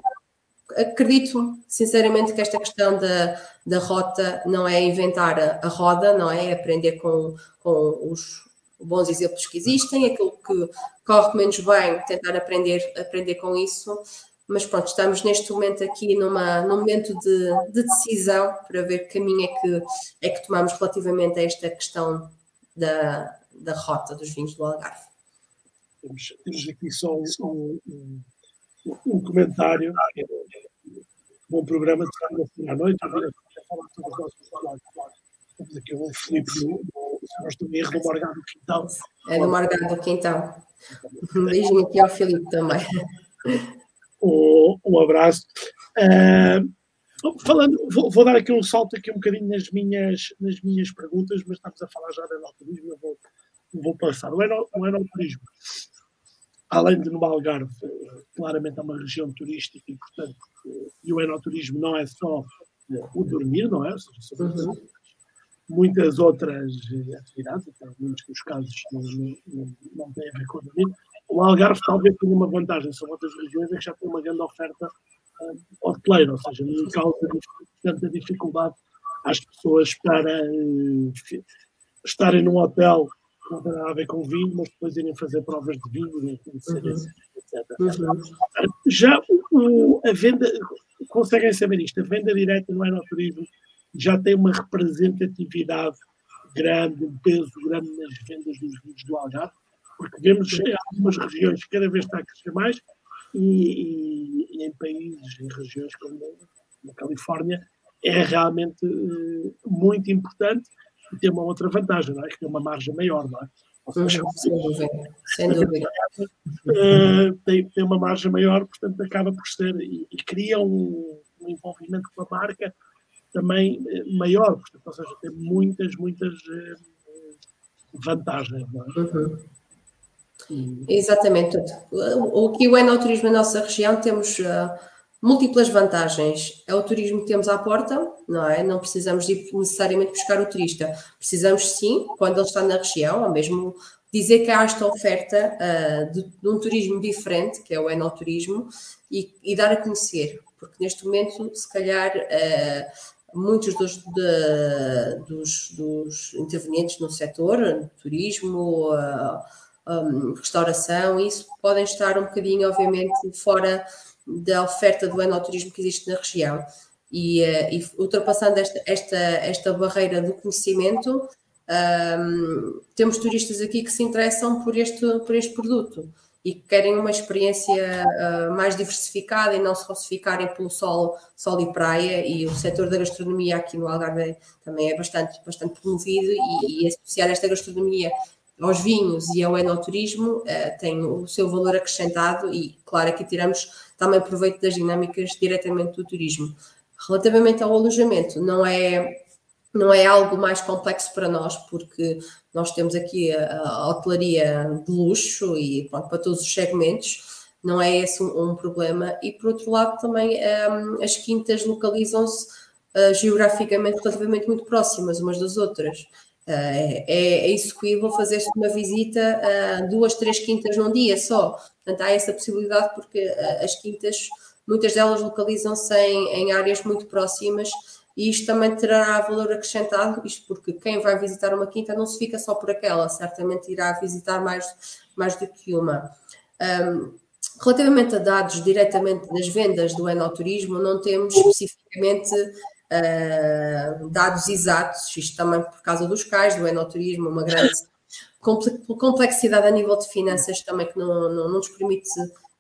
Speaker 2: acredito sinceramente que esta questão da, da rota não é inventar a, a roda, não é? é aprender com, com os bons exemplos que existem, aquilo que corre menos bem, tentar aprender, aprender com isso. Mas pronto, estamos neste momento aqui numa, num momento de, de decisão para ver que caminho é que, é que tomamos relativamente a esta questão da, da rota dos vinhos do Algarve.
Speaker 1: temos, aqui só um, um comentário. Bom programa de segunda-feira à noite. A falar sobre os nossos trabalhos. Temos aqui o Filipe, se não estou em erro, do Morgado do Quintal.
Speaker 2: É do Morgado do Quintal. Um beijinho aqui ao Filipe também.
Speaker 1: Um, abraço. Uh, falando, vou, vou, dar aqui um salto aqui um bocadinho nas minhas, nas minhas perguntas, mas estamos a falar já de enoturismo, eu vou, vou passar. O, eno, o enoturismo, além de no Algarve, claramente é uma região turística e, portanto, e o enoturismo não é só o dormir, não é? Ou seja, são uhum. muitas outras atividades, até muitos dos casos não, não, não têm a ver com o dormir. O Algarve talvez tenha uma vantagem sobre outras regiões, é que já tem uma grande oferta uh, hoteleira, ou seja, não causa tanta dificuldade às pessoas para uh, estarem num hotel não tem nada a ver com vinho, mas depois irem fazer provas de vinho, uhum. etc. Uhum. Já o, a venda, conseguem saber isto, a venda direta no enoturismo já tem uma representatividade grande, um peso grande nas vendas dos vinhos do Algarve, porque vemos em algumas regiões que cada vez está a crescer mais e, e, e em países, em regiões como na Califórnia, é realmente uh, muito importante e tem uma outra vantagem, não é? Que tem uma margem maior, não é?
Speaker 2: Seja, sem dúvida, sem dúvida.
Speaker 1: Uh, tem, tem uma margem maior, portanto acaba por ser e, e cria um, um, envolvimento com a marca também uh, maior, portanto, ou seja, tem muitas, muitas vantagens. Não é? Uhum.
Speaker 2: Exatamente. O que o enoturismo na nossa região temos uh, múltiplas vantagens. É o turismo que temos à porta, não é? Não precisamos de necessariamente buscar o turista. Precisamos sim, quando ele está na região, ou mesmo dizer que há esta oferta uh, de, de, um turismo diferente, que é o enoturismo, e, e dar a conhecer. Porque neste momento, se calhar, uh, muitos dos, de, dos, dos, intervenientes no setor, turismo, uh, um, restauração, isso podem estar um bocadinho, obviamente, fora da oferta do enoturismo que existe na região. E, uh, e ultrapassando esta, esta, esta barreira do conhecimento, um, temos turistas aqui que se interessam por este, por este produto e que querem uma experiência uh, mais diversificada e não se falsificarem pelo sol, sol e praia e o setor da gastronomia aqui no Algarve também é bastante, bastante promovido e, e associar esta gastronomia aos vinhos e ao enoturismo uh, tem o seu valor acrescentado e claro que tiramos também proveito das dinâmicas diretamente do turismo. Relativamente ao alojamento, não é, não é algo mais complexo para nós, porque nós temos aqui a, a hotelaria de luxo e pronto, para todos os segmentos, não é esse um, um problema. E por outro lado, também um, as quintas localizam-se uh, geograficamente relativamente muito próximas umas das outras. Uh, é, é execuível fazer-se uma visita a duas, três quintas num dia só. Portanto, há essa possibilidade porque uh, as quintas, muitas delas localizam-se em, em, áreas muito próximas e isto também terá valor acrescentado, isto porque quem vai visitar uma quinta não se fica só por aquela, certamente irá visitar mais, mais do que uma. Um, relativamente a dados diretamente das vendas do enoturismo, não temos especificamente uh, dados exatos, isto também por causa dos cais, do enoturismo, uma grande complexidade a nível de finanças também que não, não, não nos permite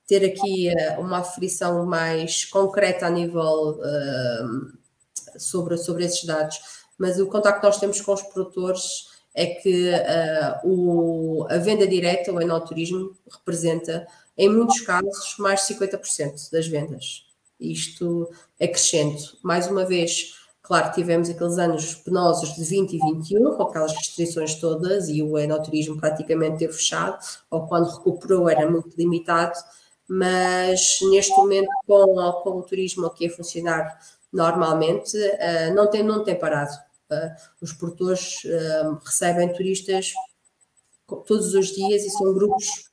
Speaker 2: ter aqui uh, uma aferição mais concreta a nível uh, sobre, sobre esses dados. Mas o contacto que nós temos com os produtores é que uh, o, a venda direta, o enoturismo, representa, em muitos casos, mais de 50% das vendas. Isto é crescente. Mais uma vez, Claro, tivemos aqueles anos penosos de 20 e 21, com aquelas restrições todas, e o enoturismo praticamente teve fechado, ou quando recuperou era muito limitado, mas neste momento, com, com o turismo aqui a funcionar normalmente, uh, não, tem, não tem parado. Uh, os produtores uh, recebem turistas todos os dias e são grupos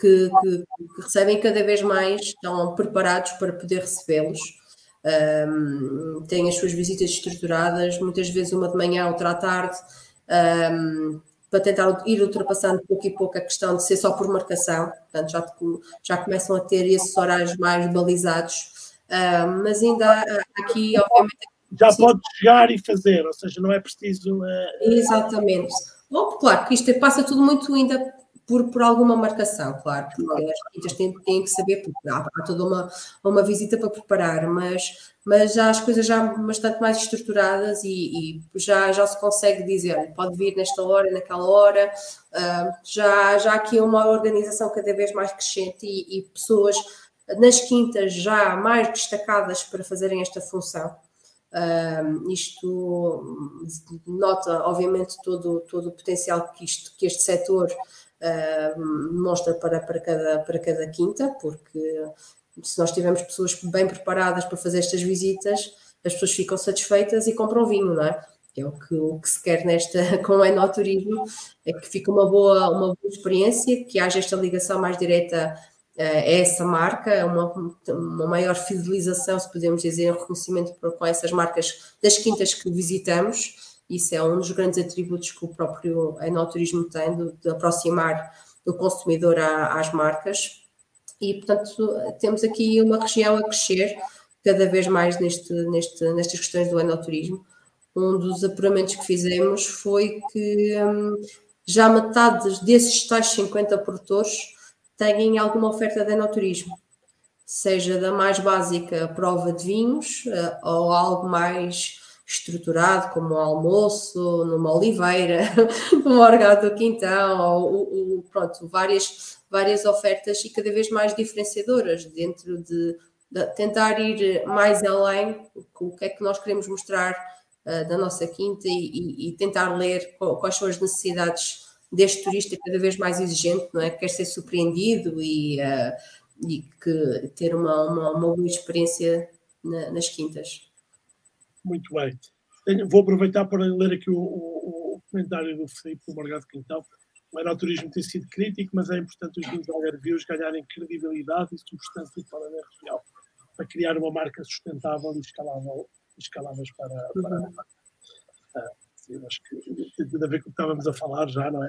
Speaker 2: que, que, que recebem cada vez mais, estão preparados para poder recebê-los um, têm as suas visitas estruturadas, muitas vezes uma de manhã, outra à tarde, um, para tentar ir ultrapassando pouco e pouco a questão de ser só por marcação, portanto já, já começam a ter esses horários mais balizados, um, mas ainda há aqui, obviamente.
Speaker 1: Já pode chegar e fazer, ou seja, não é preciso. Uh...
Speaker 2: Exatamente. Bom, claro que isto passa tudo muito ainda por, por alguma marcação, claro, porque as quintas têm, têm que saber, porque há, há toda uma, uma visita para preparar, mas, mas já as coisas já bastante mais estruturadas e, e já, já se consegue dizer, pode vir nesta hora, naquela hora, uh, já, já aqui uma organização cada vez mais crescente e, e pessoas nas quintas já mais destacadas para fazerem esta função. Uh, isto nota, obviamente, todo, todo o potencial que, isto, que este setor uh, demonstra para, para, cada, para cada quinta, porque se nós tivermos pessoas bem preparadas para fazer estas visitas, as pessoas ficam satisfeitas e compram vinho, não é? Que é o que, o que se quer nesta, com o enoturismo, é que fica uma boa, uma boa experiência, que haja esta ligação mais direta é essa marca, uma, uma maior fidelização, se podemos dizer, um reconhecimento com essas marcas das quintas que visitamos. Isso é um dos grandes atributos que o próprio enoturismo tem, de, de aproximar o consumidor às marcas. E, portanto, temos aqui uma região a crescer cada vez mais neste, neste, nestas questões do enoturismo. Um dos apuramentos que fizemos foi que hum, já metade desses tais 50 produtores têm alguma oferta de enoturismo, seja da mais básica prova de vinhos eh, ou algo mais estruturado, como um almoço, numa oliveira, numa orgado do quintão, ou, ou, pronto, várias, várias ofertas e cada vez mais diferenciadoras dentro de, de tentar ir mais além o que é que nós queremos mostrar uh, da nossa quinta e, e, e tentar ler quais são as necessidades deste turista cada vez mais exigente, não é? Quer ser surpreendido e, uh, e que ter uma, uma, uma boa experiência na, nas quintas.
Speaker 1: Muito bem. Vou aproveitar para ler aqui o, o, o comentário do Felipe do Morgado Quintal. O aeroturismo tem sido crítico, mas é importante os vinhos Algarvios ganharem credibilidade e substância para a região, para criar uma marca sustentável e escalável, escaláveis para, para a marca eu acho que tem tudo a ver com o que estávamos a falar já, não é?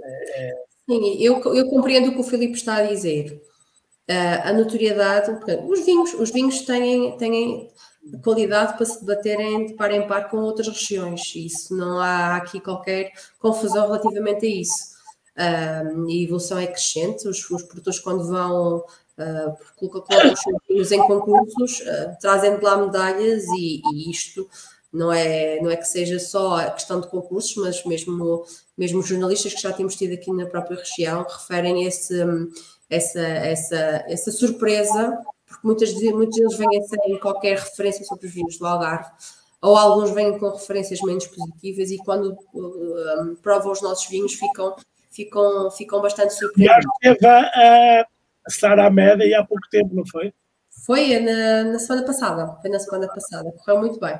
Speaker 1: é,
Speaker 2: é... Sim, eu, eu compreendo o que o Filipe está a dizer. Uh, a notoriedade, os vinhos, os vinhos têm, têm qualidade para se debaterem de par em par com outras regiões. Isso não há aqui qualquer confusão relativamente a isso. Uh, a evolução é crescente, os, os produtores quando vão uh, colocam os vinhos em concursos, uh, trazem de lá medalhas e, e isto não é, não é que seja só a questão de concursos, mas mesmo, mesmo jornalistas que já temos tido aqui na própria região referem esse, essa, essa, essa surpresa, porque muitas, muitos deles vêm sem qualquer referência sobre os vinhos do Algarve, ou alguns vêm com referências menos positivas e quando um, provam os nossos vinhos ficam, ficam, ficam bastante surpresos.
Speaker 1: E teve a, a Sara Média há pouco tempo, não foi?
Speaker 2: Foi na, na semana passada, foi na semana passada, correu muito bem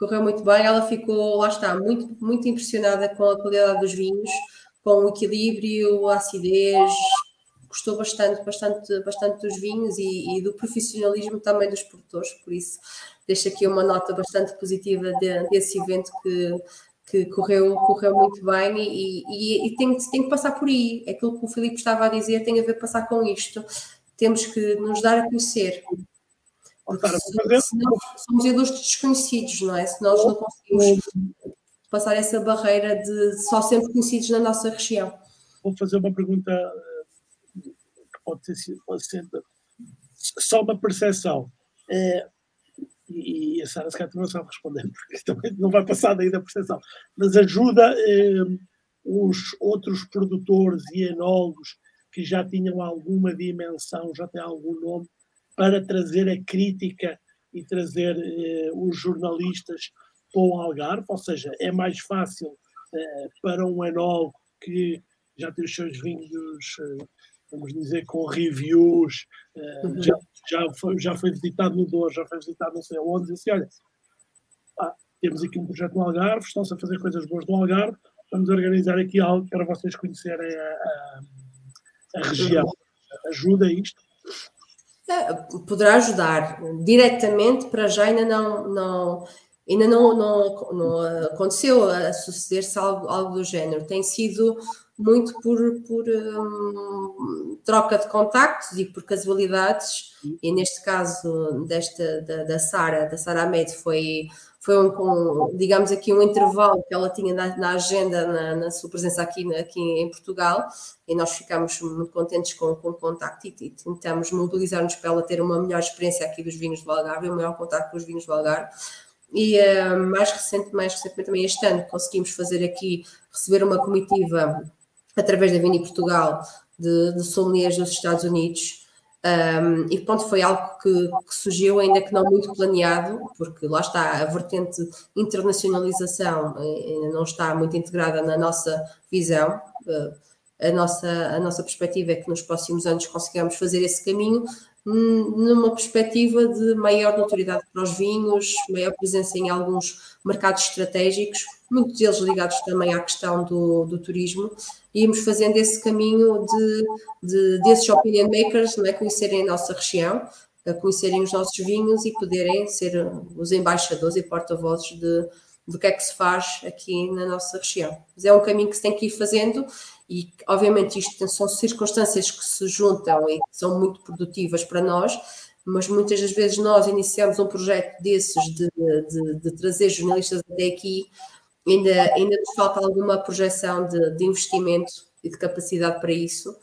Speaker 2: correu muito bem. Ela ficou, lá está, muito, muito impressionada com a qualidade dos vinhos, com o equilíbrio, a acidez. Gostou bastante, bastante, bastante dos vinhos e, e do profissionalismo também dos produtores, por isso deixo aqui uma nota bastante positiva de, desse evento que, que correu, correu muito bem e, e, e tem, tem, que passar por aí. Aquilo que o Filipe estava a dizer tem a ver passar com isto. Temos que nos dar a conhecer, porque senão somos ilustres desconhecidos, não é? Se nós não conseguimos passar essa barreira de só sempre conhecidos na nossa região.
Speaker 1: Vou fazer uma pergunta pode ser, pode ser só uma percepção. É, e a Sara se calhar não sabe responder, porque também não vai passar daí da percepção, mas ajuda é, os outros produtores e enólogos que já tinham alguma dimensão, já têm algum nome, para trazer a crítica e trazer eh, os jornalistas para o Algarve, ou seja, é mais fácil eh, para um enólogo que já tem os seus vinhos, eh, vamos dizer, com reviews, eh, uhum. já, já, foi, já foi visitado no Douro, já foi visitado não sei onde, disse, olha, ah, temos aqui um projeto no Algarve, estão-se a fazer coisas boas no Algarve, vamos organizar aqui algo para vocês conhecerem a, a, a região. Ajuda isto?
Speaker 2: É, poderá ajudar diretamente, para já ainda não, não ainda não, não, não aconteceu a suceder-se algo, algo do género. Tem sido muito por, por um, troca de contactos e por casualidades, e neste caso desta da, da Sara, da Sara Ahmed, foi, foi um, digamos aqui, um intervalo que ela tinha na, na agenda, na, na, sua presença aqui, aqui em Portugal, e nós ficamos muito contentes com, com o contacto e, e tentamos mobilizar-nos para ela ter uma melhor experiência aqui dos vinhos do Algarve, um maior contacto com os vinhos do Algarve. E uh, mais, recente, mais recentemente, também este ano, conseguimos fazer aqui, receber uma comitiva através da Vini Portugal de, de sommeliers dos Estados Unidos, um, e pronto, foi algo que, que, surgiu, ainda que não muito planeado, porque lá está, a vertente internacionalização eh, ainda não está muito integrada na nossa visão. Uh, a nossa, a nossa perspectiva é que nos próximos anos consigamos fazer esse caminho numa perspectiva de maior notoriedade para os vinhos, maior presença em alguns mercados estratégicos, muitos deles ligados também à questão do, do turismo, e irmos fazendo esse caminho de, de, desses opinion makers não é, conhecerem a nossa região, conhecerem os nossos vinhos e poderem ser os embaixadores e porta-vozes de, do que é que se faz aqui na nossa região. Mas é um caminho que se tem que ir fazendo e, obviamente, isto são circunstâncias que se juntam e que são muito produtivas para nós, mas muitas das vezes nós iniciamos um projeto desses de, de, de trazer jornalistas até aqui, ainda, ainda nos falta alguma projeção de, de investimento e de capacidade para isso.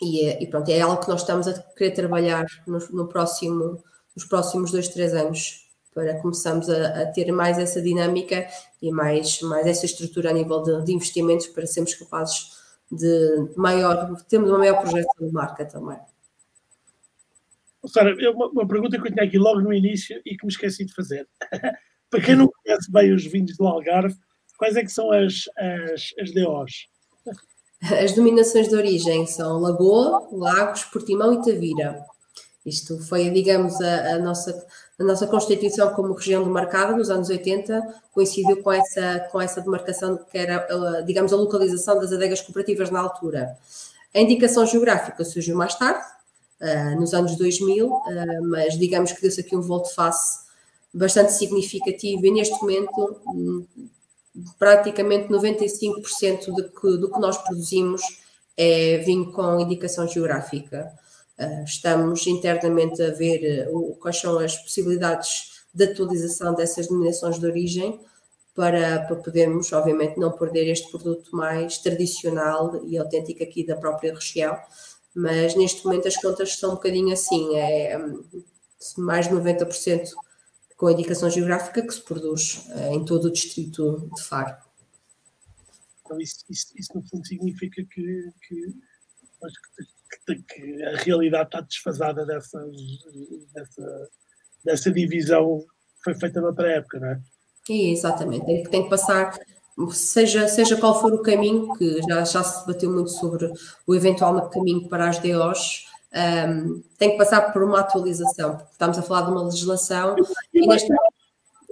Speaker 2: E, é, e, pronto, é algo que nós estamos a querer trabalhar no, no próximo, nos próximos dois, três anos para começarmos a, a, ter mais essa dinâmica e mais, mais essa estrutura a nível de, de investimentos para sermos capazes de maior, termos uma maior projeção de marca também.
Speaker 1: Sara, uma, uma pergunta que eu tinha aqui logo no início e que me esqueci de fazer. para quem não conhece bem os vinhos do Algarve, quais é que são as, as, as DOs?
Speaker 2: As dominações de origem são Lagoa, Lagos, Portimão e Tavira. Isto foi, digamos, a, a nossa a nossa Constituição como região demarcada nos anos 80 coincidiu com essa, com essa demarcação que era, digamos, a localização das adegas cooperativas na altura. A indicação geográfica surgiu mais tarde, uh, nos anos 2000, uh, ah, mas digamos que deu-se aqui um volte-face bastante significativo e neste momento um, praticamente 95% do que, do que nós produzimos é vinho com indicação geográfica. Ah, estamos internamente a ver uh, quais são as possibilidades de atualização dessas denominações de origem para, para podermos, obviamente, não perder este produto mais tradicional e autêntico aqui da própria região. Mas neste momento as contas são um bocadinho assim, é hum, mais de 90% com a indicação geográfica que se produz uh, em todo o distrito de Faro.
Speaker 1: Então, isso, isso, isso no fundo significa que, que, que a realidade está desfasada dessas, dessa, dessa divisão que foi feita noutra época, não é?
Speaker 2: Exatamente, tem, tem que passar, seja, seja qual for o caminho, que já, já se debateu muito sobre o eventual caminho para as DOs, um, tem que passar por uma atualização, porque estamos a falar de uma legislação que ainda está,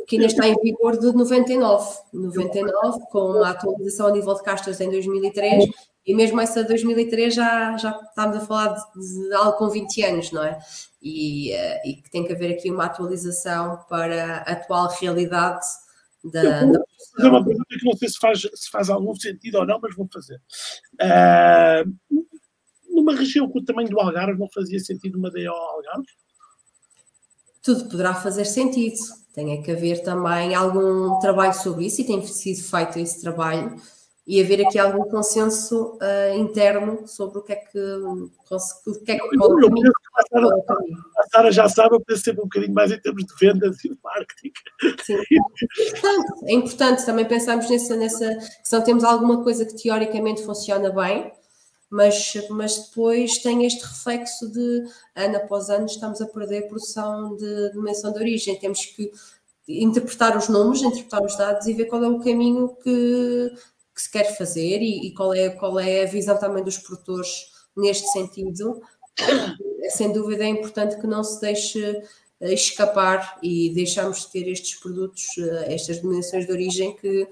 Speaker 2: que ainda está em vigor de 99, 99, com uma atualização a nível de castas em 2003 e mesmo essa 2003 já, já estamos a falar de, de algo com 20 anos, não é? E, uh, e, que tem que haver aqui uma atualização para a atual realidade da.
Speaker 1: Eu vou fazer uma pergunta que não sei se faz, se faz algum sentido ou não, mas vou fazer. Uh, numa região com o tamanho do Algarve, não fazia sentido uma DO Algarve?
Speaker 2: Tudo poderá fazer sentido. Tem que haver também algum trabalho sobre isso e tem sido feito esse trabalho e haver aqui algum consenso uh, interno sobre o que é que, o que, é que qual o caminho.
Speaker 1: A Sara já sabe, eu penso sempre um bocadinho mais em termos de vendas e de marketing.
Speaker 2: Sim. É importante, também pensarmos nessa, nessa questão, temos alguma coisa que teoricamente funciona bem, mas, mas depois tem este reflexo de ano após ano estamos a perder a produção de dimensão de origem, temos que interpretar os números, interpretar os dados e ver qual é o caminho que que se quer fazer e, e, qual, é, qual é a visão também dos produtores neste sentido. Sem dúvida é importante que não se deixe eh, escapar e deixamos de ter estes produtos, eh, estas denominações de origem que,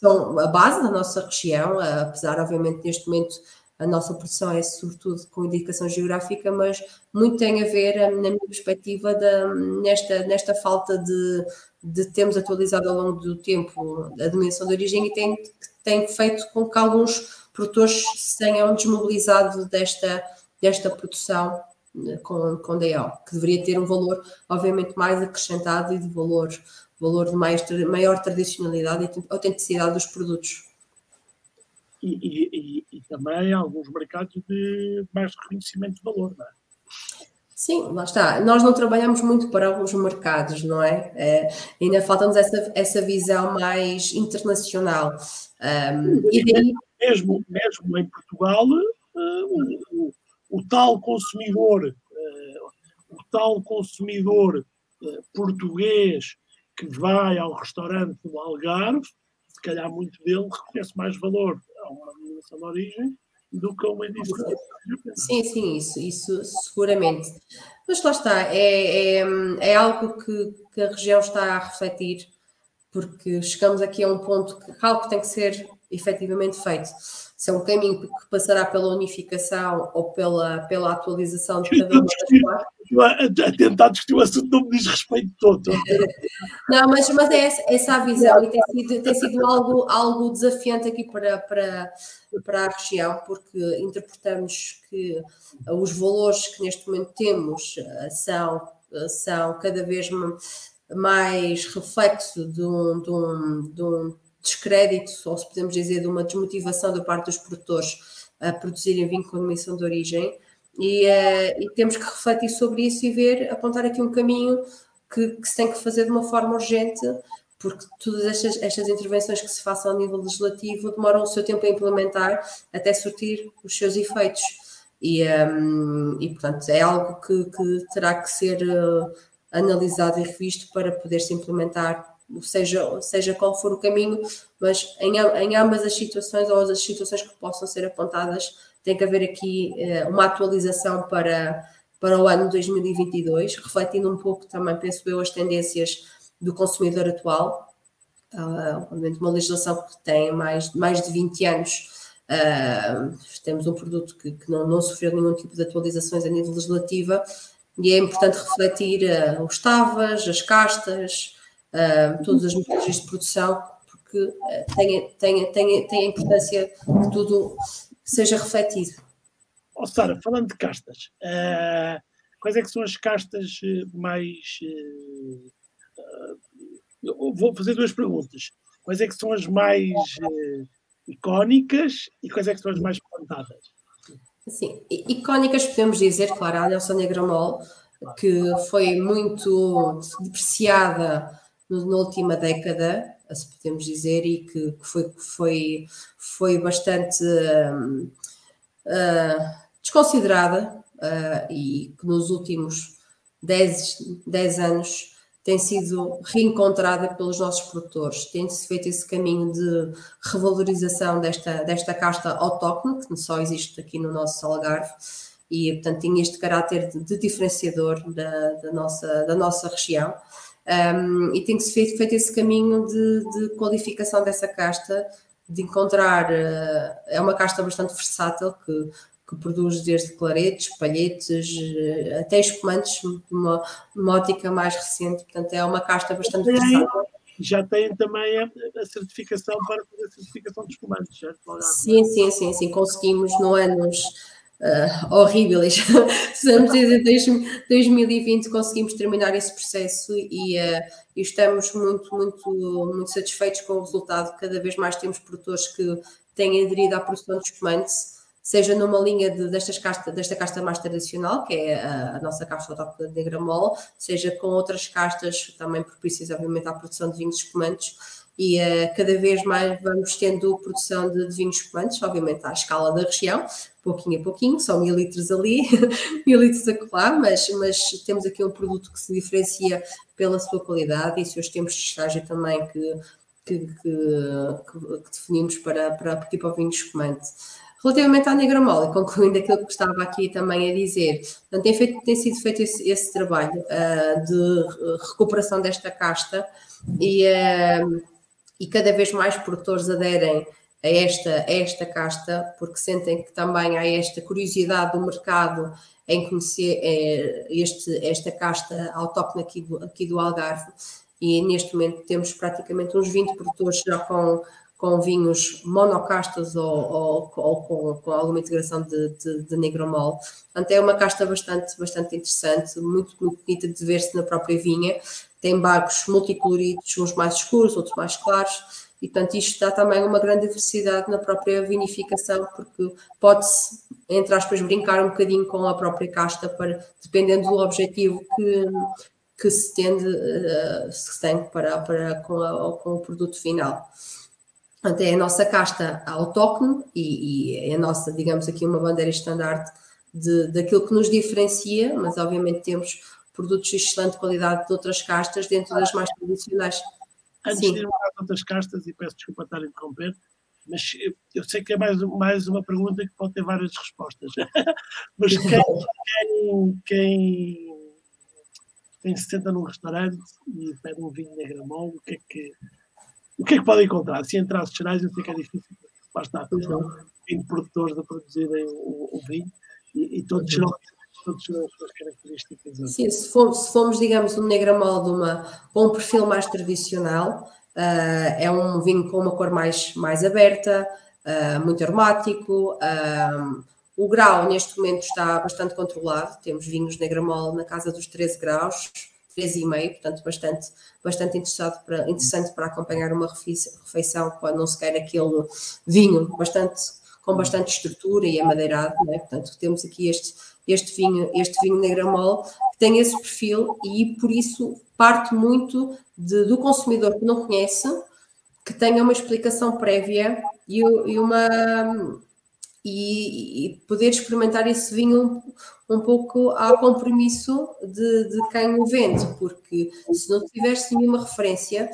Speaker 2: são a base da nossa região, apesar, obviamente, neste momento a nossa produção é sobretudo com indicação geográfica, mas muito tem a ver, eh, na minha perspectiva, da, nesta, nesta falta de, de termos atualizado ao longo do tempo a dimensão de origem e tem, tem feito com que alguns produtores se tenham desmobilizado desta, desta produção eh, com, com DO, que deveria ter um valor, obviamente, mais acrescentado e de valor valor de mais, maior tradicionalidade e autenticidade dos produtos.
Speaker 1: E, e, e, também alguns mercados de mais reconhecimento de valor, não é?
Speaker 2: Sim, lá está. Nós não trabalhamos muito para alguns mercados, não é? é ainda falta-nos essa, essa visão mais internacional. Um,
Speaker 1: e daí... mesmo, mesmo em Portugal, uh, o, o, tal consumidor, uh, o tal consumidor uh, português que vai ao restaurante do Algarve, se calhar muito dele reconhece mais valor uma denominação de origem do que uma edição.
Speaker 2: Sim, sim, isso, isso seguramente. Mas lá está, é, é, é algo que, que, a região está a refletir, porque chegamos aqui a um ponto que algo tem que ser efetivamente feito. Se é um caminho que passará pela unificação ou pela, pela atualização de cada uma das partes
Speaker 1: a, tentar discutir o assunto não me diz respeito todo.
Speaker 2: Não, mas, mas é essa, essa a visão e tem sido, tem sido algo, algo desafiante aqui para, para, para a região, porque interpretamos que os valores que neste momento temos eh, são, eh, são cada vez mais reflexo de um, de um, de um descrédito, ou se podemos dizer, de uma desmotivação da parte dos produtores a produzirem vinho com emissão de origem e, uh, e, temos que refletir sobre isso e ver, apontar aqui um caminho que, que, se tem que fazer de uma forma urgente, porque todas estas, estas intervenções que se façam a nível legislativo demoram o seu tempo a implementar até surtir os seus efeitos. E, um, ehm, e portanto, é algo que, que terá que ser uh, analisado e revisto para poder se implementar, seja, seja qual for o caminho, mas em, em ambas as situações ou as situações que possam ser apontadas tem que haver aqui uh, uma atualização para, para o ano 2022, refletindo um pouco também, penso eu, as tendências do consumidor atual. Uh, uma legislação que tem mais, mais de 20 anos, uh, temos um produto que, que não, não, sofreu nenhum tipo de atualizações a nível legislativa, e é importante refletir uh, os tavas, as castas, todas as metodologias de produção, porque tem, tem, tem, tem a importância que tudo seja refletido.
Speaker 1: Oh, Sara, falando de castas, uh, quais é que são as castas eh, mais. Uh, vou fazer duas perguntas. Quais é que são as mais uh, icónicas e quais é que são as mais plantadas?
Speaker 2: Sim, icónicas podemos dizer, claro, a Nelson Negramol, que foi muito depreciada na última década, se podemos dizer, e que, que foi, foi, foi bastante uh, uh, desconsiderada uh, e que nos últimos 10, 10 anos tem sido reencontrada pelos nossos produtores. Tem-se feito esse caminho de revalorização desta, desta casta autóctone, que só existe aqui no nosso Algarve, e portanto tem este caráter de, de diferenciador da, da, nossa, da nossa região. Um, e tem-se feito, feito esse caminho de, de, qualificação dessa casta, de encontrar. Uh, é uma casta bastante versátil que, que produz desde claretes, palhetes, uh, até espumantes, uma, uma ótica mais recente. Portanto, é uma casta bastante
Speaker 1: já
Speaker 2: versátil.
Speaker 1: Já têm também a, a, certificação para fazer a certificação de espumantes, certo?
Speaker 2: Sim, sim, sim, sim. Conseguimos no anos uh, horríveis. Estamos desde 2020 conseguimos terminar esse processo e, uh, e, estamos muito, muito, muito satisfeitos com o resultado. Cada vez mais temos produtores que têm aderido à produção de espumantes, seja numa linha de, destas casta, desta casta mais tradicional, que é a, a nossa casta autóctone de Gramol, seja com outras castas também propícias, obviamente, à produção de vinhos espumantes e uh, cada vez mais vamos tendo produção de, de vinhos espumantes, obviamente à escala da região, pouquinho a pouquinho, são mil litros ali, mil litros a colar, mas, mas temos aqui um produto que se diferencia pela sua qualidade e seus tempos de estágio também que, que, que, que definimos para, para, para, para o vinho espumante. Relativamente à negra mole, concluindo aquilo que estava aqui também a dizer, portanto, tem, feito, tem sido feito esse, esse trabalho uh, de recuperação desta casta e uh, e cada vez mais produtores aderem a esta, a esta casta, porque sentem que também há esta curiosidade do mercado em conhecer é, este, esta casta autóctone aqui do, aqui do Algarve. E neste momento temos praticamente uns 20 produtores já com, com vinhos monocastas ou, ou, ou com, com, alguma integração de, de, de negromol. Portanto, é uma casta bastante, bastante interessante, muito, muito bonita de ver-se na própria vinha. Tem bagos multicoloridos, uns mais escuros, outros mais claros, e portanto isto dá também uma grande diversidade na própria vinificação, porque pode-se, entre aspas, brincar um bocadinho com a própria casta, para, dependendo do objetivo que, que se tende, uh, se tem para, para, com, a, com o produto final. Portanto, é a nossa casta autóctone e, e, é a nossa, digamos aqui, uma bandeira estandarte de, daquilo que nos diferencia, mas obviamente temos produtos de excelente qualidade de outras castas dentro das mais tradicionais.
Speaker 1: Antes Sim. de ir às outras castas, e peço desculpa estar a interromper, mas eu, sei que é mais, mais uma pergunta que pode ter várias respostas. mas quem, quem, quem, quem, se senta num restaurante e pede um vinho negramol, o que é que o que é que podem encontrar? Se entrar traços gerais, eu sei que é difícil, lá está, tem produtores a produzirem o, o vinho e, e todos todas as suas características.
Speaker 2: Sim, se formos, se formos, digamos, um negramol de uma, com um perfil mais tradicional, uh, é um vinho com uma cor mais, mais aberta, uh, muito aromático. Uh, o grau neste momento está bastante controlado, temos vinhos negramol na casa dos 13 graus, 3,5, portanto, bastante, bastante interessado para, interessante para acompanhar uma refeição quando não se quer aquele vinho bastante, com bastante estrutura e amadeirado, né? portanto, temos aqui este, este vinho, este vinho Negramol, que tem esse perfil e por isso parte muito de, do consumidor que não conhece, que tenha uma explicação prévia e, e uma e, e, poder experimentar esse vinho um, um pouco ao compromisso de, de, quem o vende, porque se não tiveres nenhuma referência,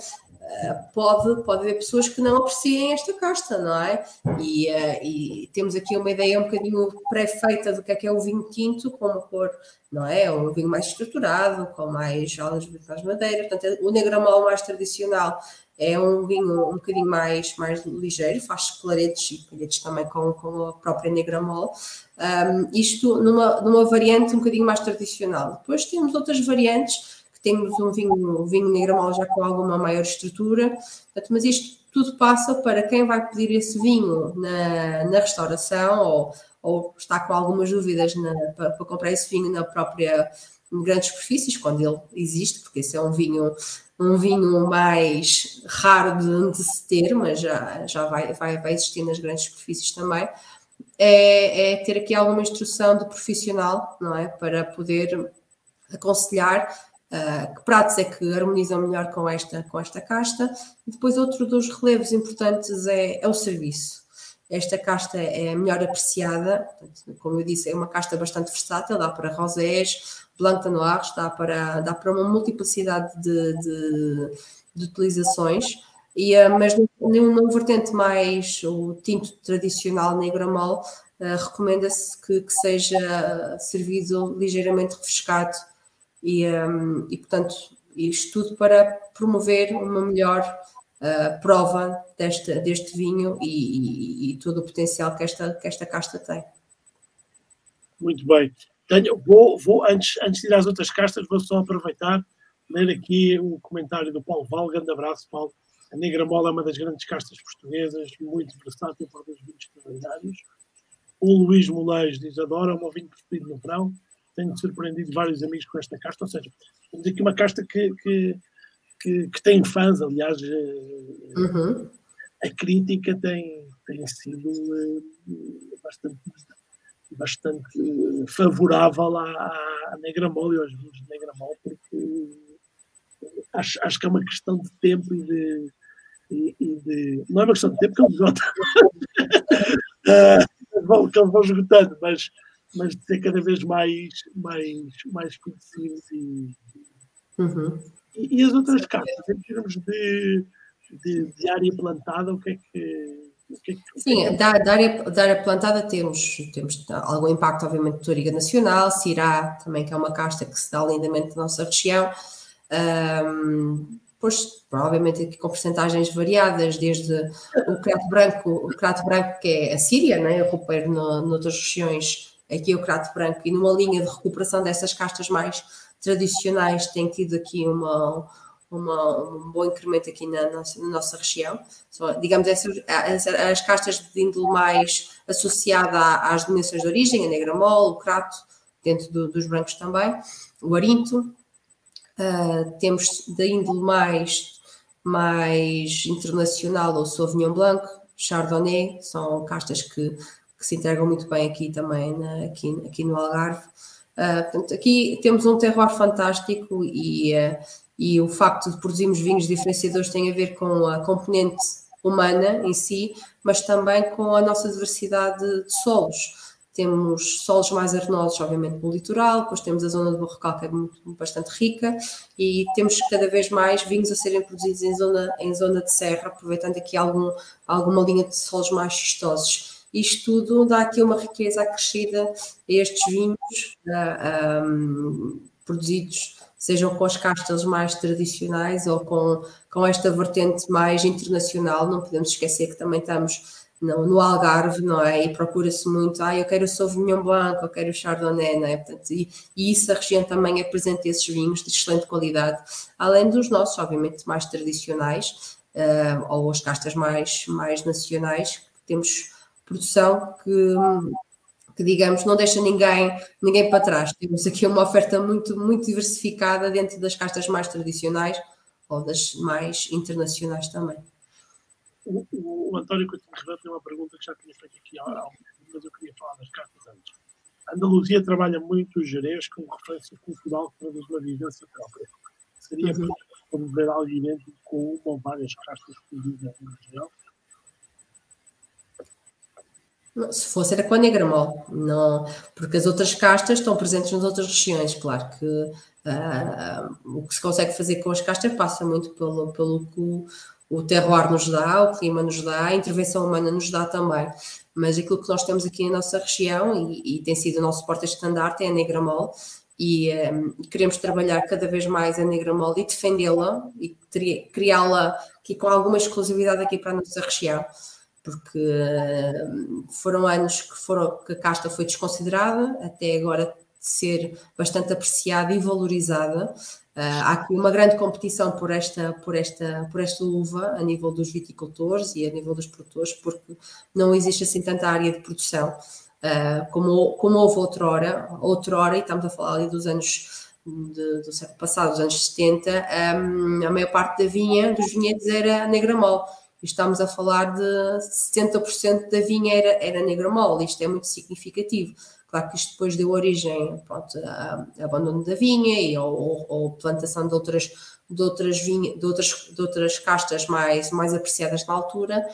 Speaker 2: pode, pode haver pessoas que não apreciem esta casta, não é? E, uh, e temos aqui uma ideia um bocadinho pré-feita do que é que é o vinho tinto, com uma cor, não é? Um vinho mais estruturado, com mais aulas de madeira, portanto, o negramol mais tradicional é um vinho um bocadinho mais, mais ligeiro, faz claretes e palhetes também com, com a própria Negramol. Um, isto numa, numa variante um bocadinho mais tradicional. Depois temos outras variantes, temos um vinho, um vinho Negramol já com alguma maior estrutura, mas isto tudo passa para quem vai pedir esse vinho na, na restauração ou, ou está com algumas dúvidas na, para, para comprar esse vinho na própria grandes superfícies, quando ele existe, porque esse é um vinho um vinho mais raro de, de se ter, mas já, já vai, vai, vai existir nas grandes superfícies também, é, é, ter aqui alguma instrução de profissional, não é? Para poder aconselhar uh, que pratos é que harmonizam melhor com esta, com esta casta. E depois outro dos relevos importantes é, é o serviço. Esta casta é melhor apreciada, como eu disse, é uma casta bastante versátil, dá para rosés, Blanc Noir dá para, dá para uma multiplicidade de, de, de utilizações, e, uh, mas num, vertente mais o tinto tradicional negramol, uh, recomenda-se que, que, seja servido ligeiramente refrescado e, um, e, portanto, isto tudo para promover uma melhor uh, prova deste, deste vinho e, e, e, todo o potencial que esta, que esta casta tem.
Speaker 1: Muito bem. Tenho, vou, vou antes, antes de ir às outras castas, vou só aproveitar, ler aqui o comentário do Paulo Val. Grande abraço, Paulo. A Negra Mola é uma das grandes castas portuguesas, muito versátil para os vinhos extraordinários. O Luís Moleis diz: Adora, é meu vinho preferido no verão. Tenho surpreendido vários amigos com esta casta. Ou seja, temos aqui uma casta que, que, que, que tem fãs. Aliás, eh, uhum. a crítica tem, tem sido eh, bastante bastante favorável à, à Negramol e aos vinhos de Negramol, porque acho, acho que é uma questão de tempo e de. E, e de não é uma questão de tempo que eles esgotam, uh, que eles vão esgotando, mas, mas de ser cada vez mais, mais, mais conhecidos e, uhum. e, e, as outras cartas, em termos de, de, de área plantada, o que é que
Speaker 2: Sim, da, da, área, da área plantada temos, temos algum impacto, obviamente, de Toriga Nacional, Cirá, também que é uma casta que se dá lindamente na nossa região. Um, depois, provavelmente aqui com porcentagens variadas, desde o crato branco, o crato branco que é a Síria, né? o roupeiro no, noutras regiões, aqui é o crato branco, e numa linha de recuperação dessas castas mais tradicionais tem tido aqui uma, uma, um bom incremento aqui na nossa, na nossa região. Só, digamos, essas, as, as castas de índole mais associada às dimensões de origem, a negra-mole, o crato, dentro do, dos brancos também, o arinto. Uh, temos da índole mais, mais internacional o Sauvignon Blanc, Chardonnay, são castas que, que se integram muito bem aqui também, na, aqui, aqui no Algarve. Uh, portanto, aqui temos um terroir fantástico e, uh, e o facto de produzirmos vinhos diferenciadores tem a ver com a componente humana em si, mas também com a nossa diversidade de solos. Temos solos mais arenosos, obviamente, no litoral, depois temos a zona do Barrocal, que é muito, bastante rica, e temos cada vez mais vinhos a serem produzidos em zona, em zona de serra, aproveitando aqui algum, alguma linha de solos mais xistosos. Isto tudo dá aqui uma riqueza acrescida a estes vinhos uh, um, produzidos sejam com as castas mais tradicionais ou com, com esta vertente mais internacional. Não podemos esquecer que também estamos no, no Algarve, não é? E procura-se muito, ah, eu quero o Sauvignon Blanc, eu quero o Chardonnay, não é? Portanto, e, e isso a região também apresenta esses vinhos de excelente qualidade, além dos nossos, obviamente, mais tradicionais, uh, ou as castas mais, mais nacionais, temos produção que que digamos não deixa ninguém, ninguém para trás. Temos aqui uma oferta muito, muito diversificada dentro das castas mais tradicionais ou das mais internacionais também.
Speaker 1: O, o, o António Coutinho Ribeiro tem uma pergunta que já tinha feito aqui há algum mas eu queria falar das castas antes. A Andaluzia trabalha muito o Jerez como referência cultural que traduz uma vivência própria. Seria uhum. promover algo idêntico com uma ou várias castas que vivem na região?
Speaker 2: Se fosse era com a negra mole, não, porque as outras castas estão presentes nas outras regiões, claro que uh, o que se consegue fazer com as castas passa muito pelo, pelo que o, o terroir nos dá, o clima nos dá, a intervenção humana nos dá também. Mas aquilo que nós temos aqui na nossa região, e, e tem sido o nosso porta-estandarte, é a negra mole, e um, ah, queremos trabalhar cada vez mais a negra mole e defendê-la e criá-la aqui com alguma exclusividade aqui para a nossa região porque eh, foram anos que, foram, que a casta foi desconsiderada, até agora ser bastante apreciada e valorizada. Uh, há aqui uma grande competição por esta, por, esta, por esta uva a nível dos viticultores e a nível dos produtores, porque não existe assim tanta área de produção uh, como, como houve outrora, outrora, e estamos a falar ali dos anos de, do século passado, dos anos 70, um, a maior parte da vinha, dos vinhedos era negra mole estamos a falar de 70% da vinha era, era negra mole, isto é muito significativo. Claro que isto depois deu origem pronto, a, a abandono da vinha e ou, plantação de outras, de outras, vinha, de outras, de outras castas mais, mais apreciadas na altura.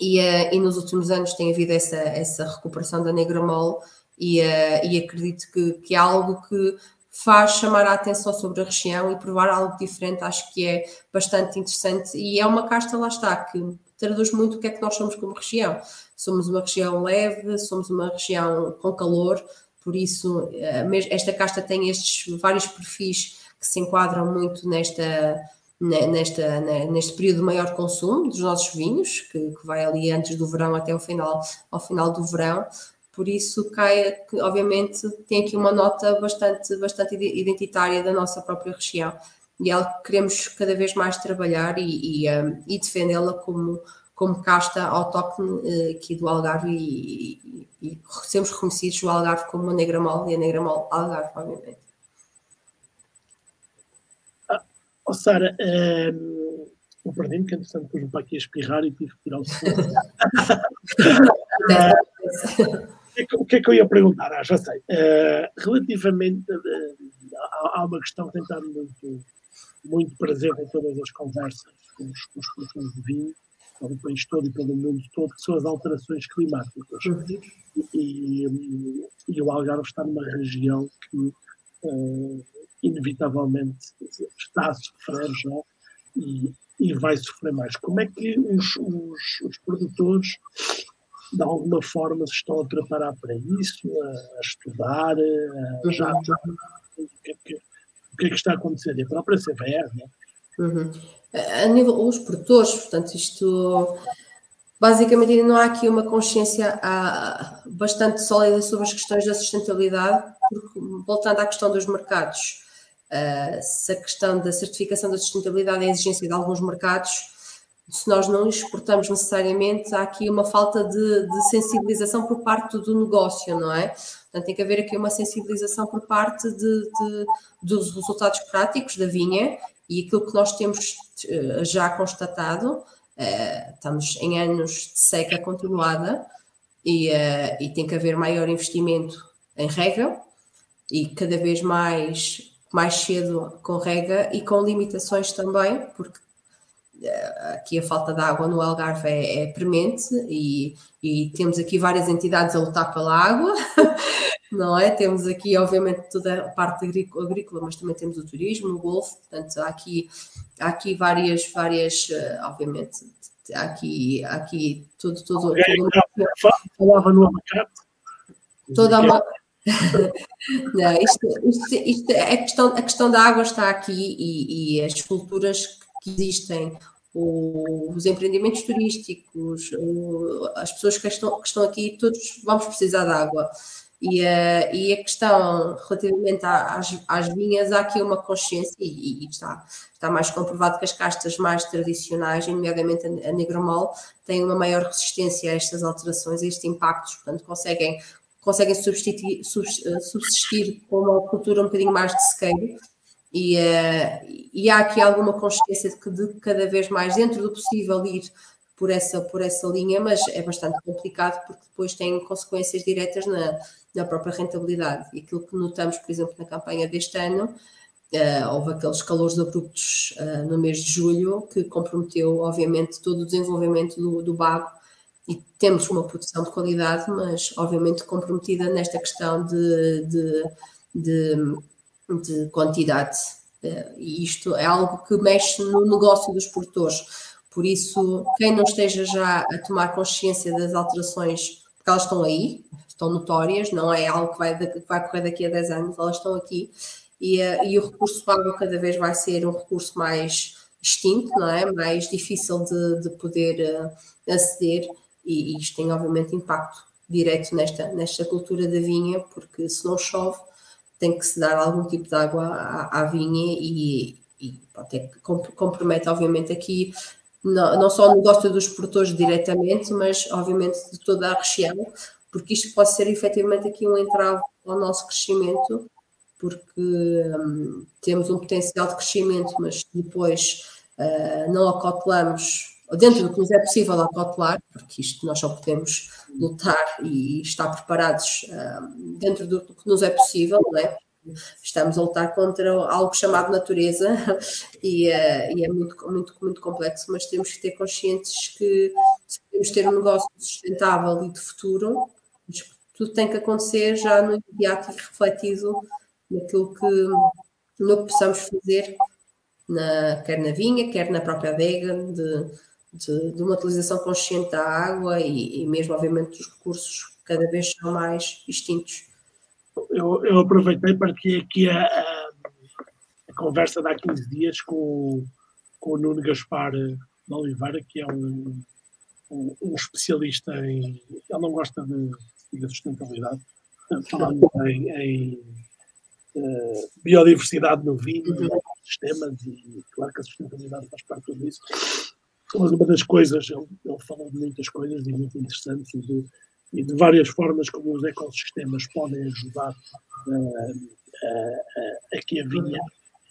Speaker 2: E, uh, e nos últimos anos tem havido essa, essa recuperação da negra mole e, uh, e acredito que, que é algo que faz chamar a atenção sobre a região e provar algo diferente, acho que é bastante interessante e é uma casta, lá está, que traduz muito o que é que nós somos como região. Somos uma região leve, somos uma região com calor, por isso eh, esta casta tem estes vários perfis que se enquadram muito nesta, nesta, neste período de maior consumo dos nossos vinhos, que, que vai ali antes do verão até o final, ao final do verão, por isso cai, obviamente, tem aqui uma nota bastante, bastante identitária da nossa própria região e é algo que queremos cada vez mais trabalhar e, e, um, e defendê-la como, como casta autóctone uh, aqui do Algarve e, e, e sermos reconhecidos o Algarve como uma negra mole e a negra mole Algarve, obviamente.
Speaker 1: Ah, oh, Sara, um, eu perdi-me que entretanto pus-me para aqui a espirrar e tive que tirar o som. o que é que eu ia perguntar? Ah, já sei. Uh, relativamente, uh, há, há, uma questão que tem estado muito, muito presente em todas as conversas com os, com os produtores de vinho, pelo país todo e pelo mundo todo, que são as alterações climáticas. Uhum. E, e, e, o Algarve está numa região que, uh, inevitavelmente, está a sofrer já e, e vai sofrer mais. Como é que os, os, os produtores de alguma forma se estão a preparar para isso, a, a estudar, a, já, uhum. o, que é que, o que é que está a acontecer? E a própria CVR, né?
Speaker 2: Uhum. A nível, os produtores, portanto, isto basicamente ainda não há aqui uma consciência bastante sólida sobre as questões da sustentabilidade, porque, voltando à questão dos mercados, uh, se a questão da certificação da sustentabilidade é exigência de alguns mercados, se nós não exportamos necessariamente, há aqui uma falta de, de, sensibilização por parte do negócio, não é? Portanto, tem que haver aqui uma sensibilização por parte de, de, dos resultados práticos da vinha e aquilo que nós temos uh, já constatado, uh, estamos em anos de seca continuada e, uh, e tem que haver maior investimento em rega e cada vez mais mais cedo com rega e com limitações também, porque aqui a falta de água no Algarve é, é premente e, e, temos aqui várias entidades a lutar pela água, não é? Temos aqui, obviamente, toda a parte agrícola, mas também temos o turismo, o golfo, portanto, há aqui, há aqui várias, várias, eh, obviamente, há aqui, há aqui tudo, tudo,
Speaker 1: falava no abacate.
Speaker 2: Toda uma, não, isto, isto, isto, a, questão, a questão da água está aqui e, e as culturas que existem, os empreendimentos turísticos, as pessoas que estão, que estão aqui, todos vamos precisar de água. E a, e a questão relativamente às, às vinhas, há aqui uma consciência, e, e, está, está mais comprovado que as castas mais tradicionais, nomeadamente a, a Negromol, têm uma maior resistência a estas alterações, a estes impactos, portanto, conseguem, conseguem subsistir, subsistir com uma cultura um bocadinho mais de sequeiro e, uh, e há aqui alguma consciência de que de cada vez mais, dentro do possível, ir por essa, por essa linha, mas é bastante complicado porque depois tem consequências diretas na, na própria rentabilidade. E aquilo que notamos, por exemplo, na campanha deste ano, uh, houve aqueles calores abruptos uh, no mês de julho que comprometeu, obviamente, todo o desenvolvimento do, do bago e temos uma produção de qualidade, mas obviamente comprometida nesta questão de, de, de de quantidade. Eh, e isto é algo que mexe no negócio dos produtores. Por isso, quem não esteja já a tomar consciência das alterações, porque elas estão aí, estão notórias, não é algo que vai, que vai correr daqui a 10 anos, elas estão aqui, e, eh, e o recurso água cada vez vai ser um recurso mais extinto, não é? Mais difícil de, de poder uh, aceder, e, e isto tem obviamente impacto direto nesta, nesta cultura da vinha, porque se não chove, tem que se dar algum tipo de água à, à vinha e, e até compromete, obviamente, aqui não, não só o negócio dos produtores diretamente, mas, obviamente, de toda a região, porque isto pode ser efetivamente aqui um entrave ao nosso crescimento, porque hum, temos um potencial de crescimento, mas depois uh, não acautelamos dentro do que nos é possível acautelar, porque isto nós só podemos lutar e estar preparados uh, dentro do que nos é possível, não é? Estamos a lutar contra algo chamado natureza e, uh, e, é muito, muito, muito complexo, mas temos que ter conscientes que se queremos ter um negócio sustentável e de futuro, tudo tem que acontecer já no imediato e refletido naquilo que, no que possamos fazer, na, quer na vinha, quer na própria adega, de, de, de uma utilização consciente da água e, e, mesmo, obviamente, dos recursos cada vez são mais extintos.
Speaker 1: Eu, eu aproveitei para que aqui a, a, a, conversa de há 15 dias com, com o Nuno Gaspar de Oliveira, que é um, um, um especialista em. Ele não gosta de, de sustentabilidade, falando em, em uh, biodiversidade no vinho, uhum. sistemas, e claro que a sustentabilidade faz parte de tudo isso uma das coisas, ele, ele falou de muitas coisas e muito interessantes e de, e de várias formas como os ecossistemas podem ajudar uh, uh, a que a vinha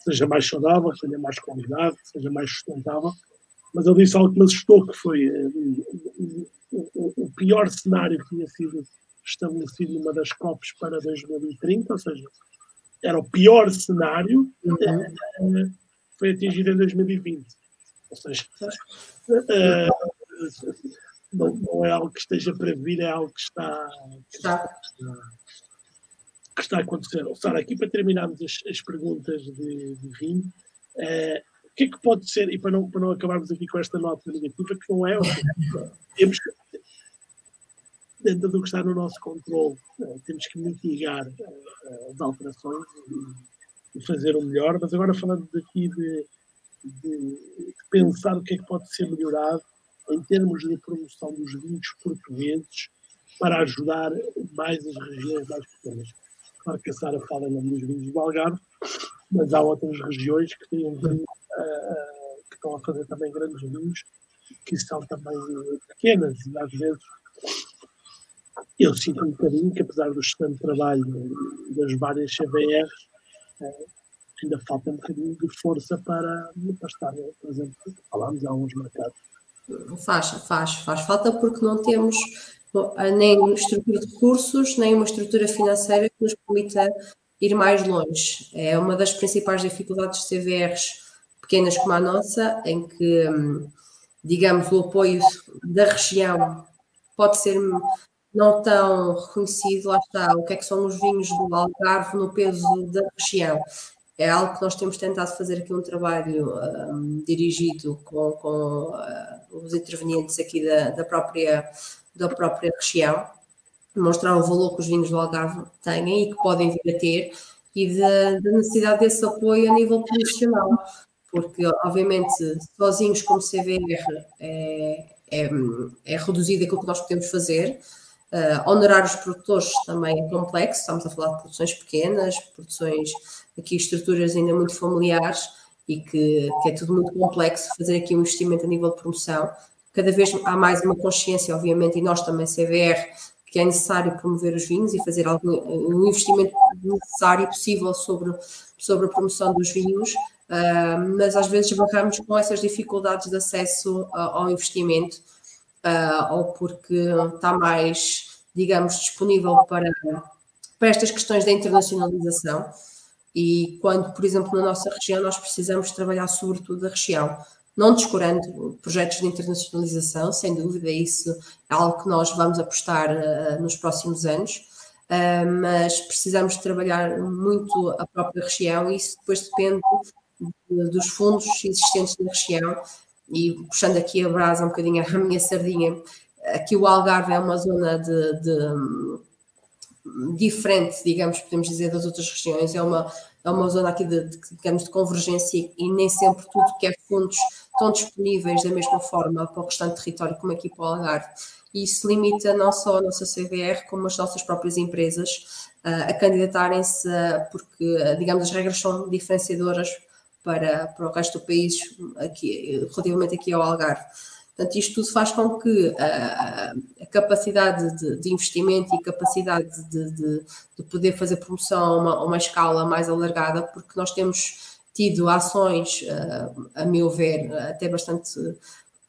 Speaker 1: seja mais saudável, tenha mais qualidade, seja mais sustentável. Mas ele disse algo que me assustou, que foi uh, o, o, pior cenário que tinha sido estabelecido numa das COPs para 2030, ou seja, era o pior cenário, uhum. foi atingido em 2020. Ou seja, uh, não, não, é algo que esteja para vir, é algo que está, que está, que está a acontecer. Sara, aqui para terminarmos as, as perguntas de, de vinho, uh, o que é que pode ser, e para não, para não acabarmos aqui com esta nota negativa, que não é, temos que, dentro do que está no nosso controle, uh, temos que mitigar as alterações e, e, fazer o melhor, mas agora falando daqui de de, pensar o que é que pode ser melhorado em termos de promoção dos vinhos portugueses para ajudar mais as regiões mais pequenas. Claro que a Sara fala em nome dos vinhos do Algarve, mas há outras regiões que têm uh, que estão a fazer também grandes vinhos, que são também pequenas e às vezes eu sinto um bocadinho que apesar do excelente trabalho das várias CBRs, ainda falta um bocadinho de força para, para estar, exemplo, falámos há alguns mercados.
Speaker 2: Faz, faz, faz falta porque não temos nem uma estrutura de recursos, nem uma estrutura financeira que nos permita ir mais longe. É uma das principais dificuldades de CVRs pequenas como a nossa, em que, hum, digamos, o apoio da região pode ser não tão reconhecido, lá está, o que é que são os vinhos do Algarve no peso da região. É algo que nós temos tentado fazer aqui um trabalho um, dirigido com, com uh, os intervenientes aqui da, da, própria, da própria região, mostrar o valor que os vinhos do Algarve têm e que podem vir a ter e da, da necessidade desse apoio a nível profissional, porque obviamente sozinhos como CVR é, é, é reduzido aquilo que nós podemos fazer, Uh, honorar os produtores também é complexo, estamos a falar de produções pequenas, produções aqui, estruturas ainda muito familiares e que, que, é tudo muito complexo fazer aqui um investimento a nível de promoção. Cada vez há mais uma consciência, obviamente, e nós também, CVR, que é necessário promover os vinhos e fazer algum, um investimento necessário e possível sobre, sobre a promoção dos vinhos, uh, mas às vezes barramos com essas dificuldades de acesso ao investimento uh, ou porque está mais, digamos, disponível para, para estas questões da internacionalização. E quando, por exemplo, na nossa região, nós precisamos trabalhar sobretudo da região, não descurando projetos de internacionalização, sem dúvida, isso é algo que nós vamos apostar uh, nos próximos anos, uh, mas precisamos trabalhar muito a própria região e isso depois depende de, dos fundos existentes na região. E puxando aqui a brasa um bocadinho a minha sardinha, aqui o Algarve é uma zona de, de diferente, digamos, podemos dizer, das outras regiões, é uma, é uma zona aqui de, de, digamos, de convergência e nem sempre tudo que é fundos estão disponíveis da mesma forma para o restante território como aqui para o Algarve. E isso limita não só a nossa CVR, como as nossas próprias empresas uh, a candidatarem-se, uh, porque, uh, digamos, as regras são diferenciadoras para, para o resto do país, aqui, relativamente aqui ao Algarve. Portanto, isto tudo faz com que a, a capacidade de, de, investimento e capacidade de, de, de, poder fazer promoção a uma, a uma escala mais alargada, porque nós temos tido ações, a meu ver, até bastante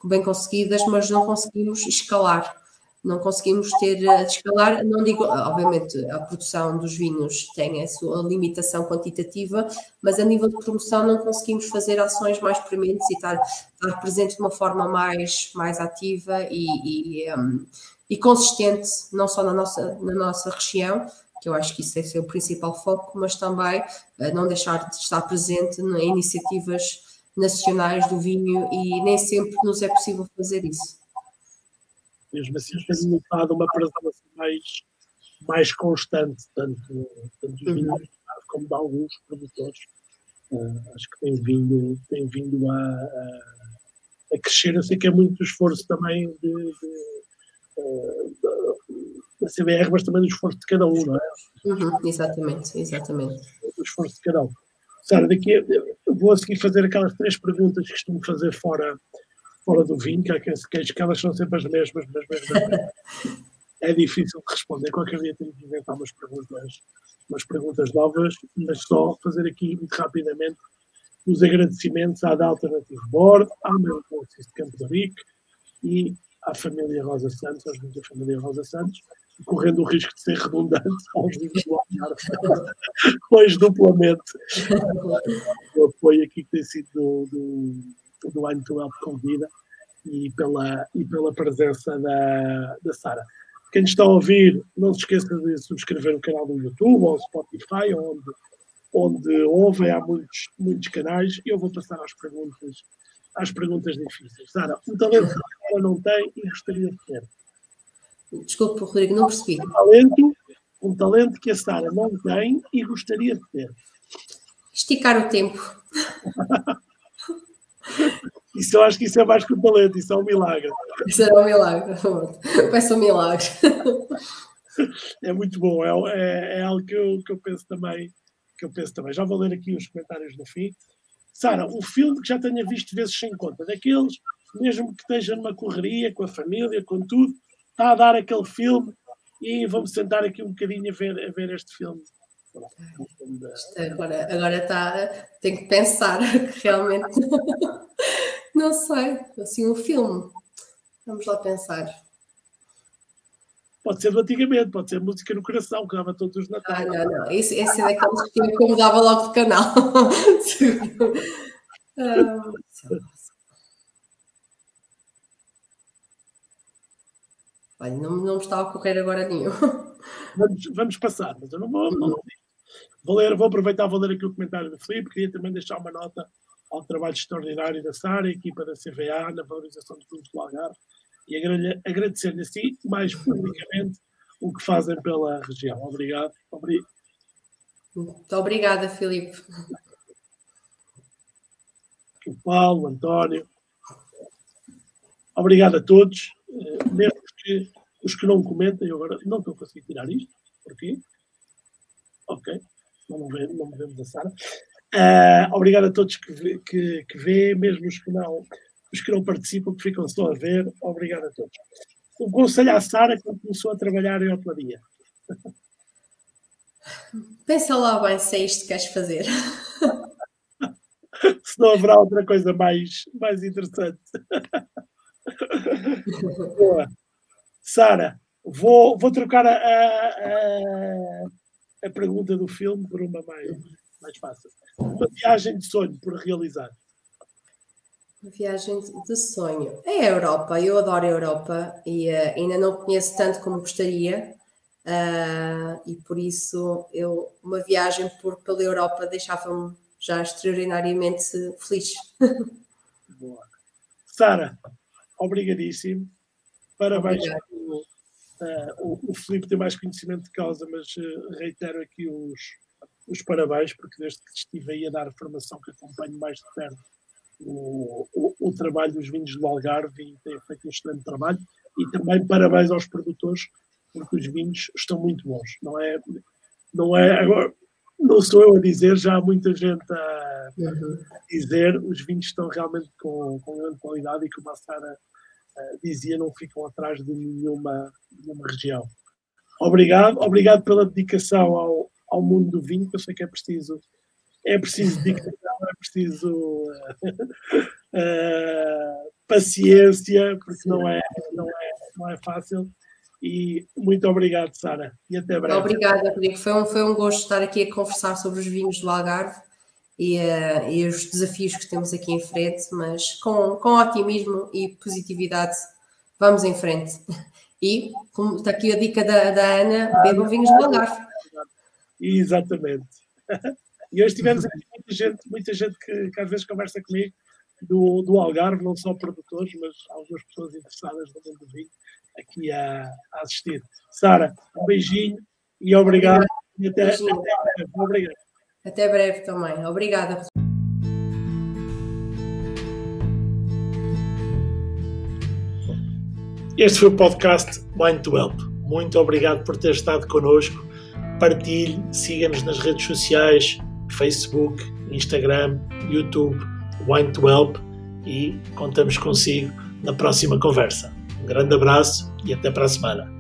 Speaker 2: bem conseguidas, mas não conseguimos escalar não conseguimos ter a eh, escalar, não digo, obviamente a produção dos vinhos tem a sua limitação quantitativa, mas a nível de promoção não conseguimos fazer ações mais prementes e estar, estar presente de uma forma mais, mais ativa e, e, um, e consistente, não só na nossa, na nossa região, que eu acho que isso deve ser o principal foco, mas também uh, não deixar de estar presente em iniciativas nacionais do vinho e nem sempre nos é possível fazer isso
Speaker 1: mesmo assim tem notado uma presença mais, mais constante, tanto, tanto dos vinhos como de alguns produtores. Uh, acho que tem vindo, tem vindo a, a, a, crescer. Eu sei que é muito esforço também de, de, uh, da CBR, mas também do esforço de cada um, não é?
Speaker 2: Uhum, exatamente, exatamente.
Speaker 1: Do esforço de cada um. Sara, daqui eu vou a seguir fazer aquelas três perguntas que costumo fazer fora, fora do vinho, que que elas são sempre as mesmas, mas mesmo é difícil de responder. Qualquer dia tenho que inventar umas perguntas, umas perguntas novas, mas só fazer aqui muito rapidamente os agradecimentos à da Alternative Board, à meu Conselho de Campo de Rico e à família Rosa Santos, aos da família Rosa Santos, correndo o risco de ser redundante aos vinhos do Algarve, pois duplamente o apoio aqui que tem sido do, do do Wine to Help Convida e pela, e pela presença da, da Sara. Quem está a ouvir, não se esqueça de subscrever o canal do YouTube ou Spotify, onde, onde ouvem, há muitos, muitos canais. E eu vou passar às perguntas, às perguntas difíceis. Sara, um talento que a Sara não tem e gostaria de ter.
Speaker 2: Desculpe, Rodrigo, não percebi.
Speaker 1: Um talento, um talento que a Sara não tem e gostaria de ter.
Speaker 2: Esticar o tempo.
Speaker 1: Isso eu acho que isso é mais que um talento, isso é um milagre.
Speaker 2: Isso é um milagre, peço um milagre.
Speaker 1: É muito bom, é, é, é algo que eu, que eu penso também que eu penso também. Já vou ler aqui os comentários no fim. Sara, um filme que já tenha visto vezes sem conta, daqueles, mesmo que esteja numa correria, com a família, com tudo, está a dar aquele filme e vamos sentar aqui um bocadinho a ver, a ver este filme.
Speaker 2: Agora, agora está, tenho que pensar realmente não sei, assim um filme. Vamos lá pensar.
Speaker 1: Pode ser do antigamente, pode ser música no coração, que dava todos os natais.
Speaker 2: Ah, não, não. Esse, esse é daqueles que eu mudava logo de canal. ah, Olha, não, não me está a ocorrer agora nenhum.
Speaker 1: Vamos, vamos passar, mas eu não vou, não, vou ler, vou aproveitar, vou ler aqui o comentário do Filipe, queria também deixar uma nota ao trabalho extraordinário da Sara, a equipa da CVA, na valorização dos produtos do Algarve, e agradecer-lhe assim, mais publicamente, o que fazem pela região. Obrigado.
Speaker 2: Obrigado. Muito obrigada, Filipe.
Speaker 1: O Paulo, o António. Obrigado a todos. Eh, mesmo que os que não comentem, eu agora não estou a conseguir tirar isto. Porquê? Ok. Não, vê, não me vemos a Sara. Uh, obrigado a todos que, que, que vê, mesmo os que não os que não participam, que ficam só a ver, obrigado a todos. O conselho à Sara quando começou a trabalhar em hotelaria.
Speaker 2: Pensa lá bem se é isto que queres fazer.
Speaker 1: se não haverá outra coisa mais, mais interessante. Boa. Sara, vou, vou trocar a, a, a, pergunta do filme por uma mais, mais fácil. Uma viagem de sonho por realizar.
Speaker 2: Uma viagem de sonho. É a Europa, eu adoro a Europa e uh, ainda não conheço tanto como gostaria. Uh, e por isso eu uma viagem por, pela Europa deixava-me já extraordinariamente feliz.
Speaker 1: Boa. Sara, obrigadíssimo. Parabéns. Uh, o, o Filipe tem mais conhecimento de causa, mas uh, reitero aqui os, os parabéns, porque desde que estive aí a dar formação que acompanho mais de perto o, o, o, trabalho dos vinhos do Algarve e tem feito um excelente trabalho. E também parabéns aos produtores, porque os vinhos estão muito bons. Não é, não é agora, não sou eu a dizer, já há muita gente a, dizer, os vinhos estão realmente com, com grande qualidade e como a Sara uh, dizia, não ficam atrás de nenhuma, nenhuma região. Obrigado, obrigado pela dedicação ao, ao mundo do vinho, que eu sei que é preciso é preciso dedicação, é preciso uh, paciência, porque não é, não, é, não é fácil. E muito obrigado, Sara. E até breve.
Speaker 2: Obrigada, Rodrigo. Foi um, foi um gosto estar aqui a conversar sobre os vinhos do Algarve e, uh, e os desafios que temos aqui em frente, mas com, com otimismo e positividade, vamos em frente. E, como está aqui a dica da, da Ana, bebam vinhos do Algarve.
Speaker 1: Exatamente. E hoje tivemos aqui muita gente, muita gente que, que às vezes conversa comigo do, do Algarve, não só produtores, mas algumas pessoas interessadas no mundo do vinho aqui a, a assistir. Sara, um beijinho e obrigado. E até, até breve. Obrigado.
Speaker 2: Até breve também. Obrigada.
Speaker 1: Este foi o podcast Mind to Help. Muito obrigado por ter estado connosco. Partilhe, siga-nos nas redes sociais, Facebook, Instagram, YouTube, Wine to Help e contamos consigo na próxima conversa. Um grande abraço e até para a semana.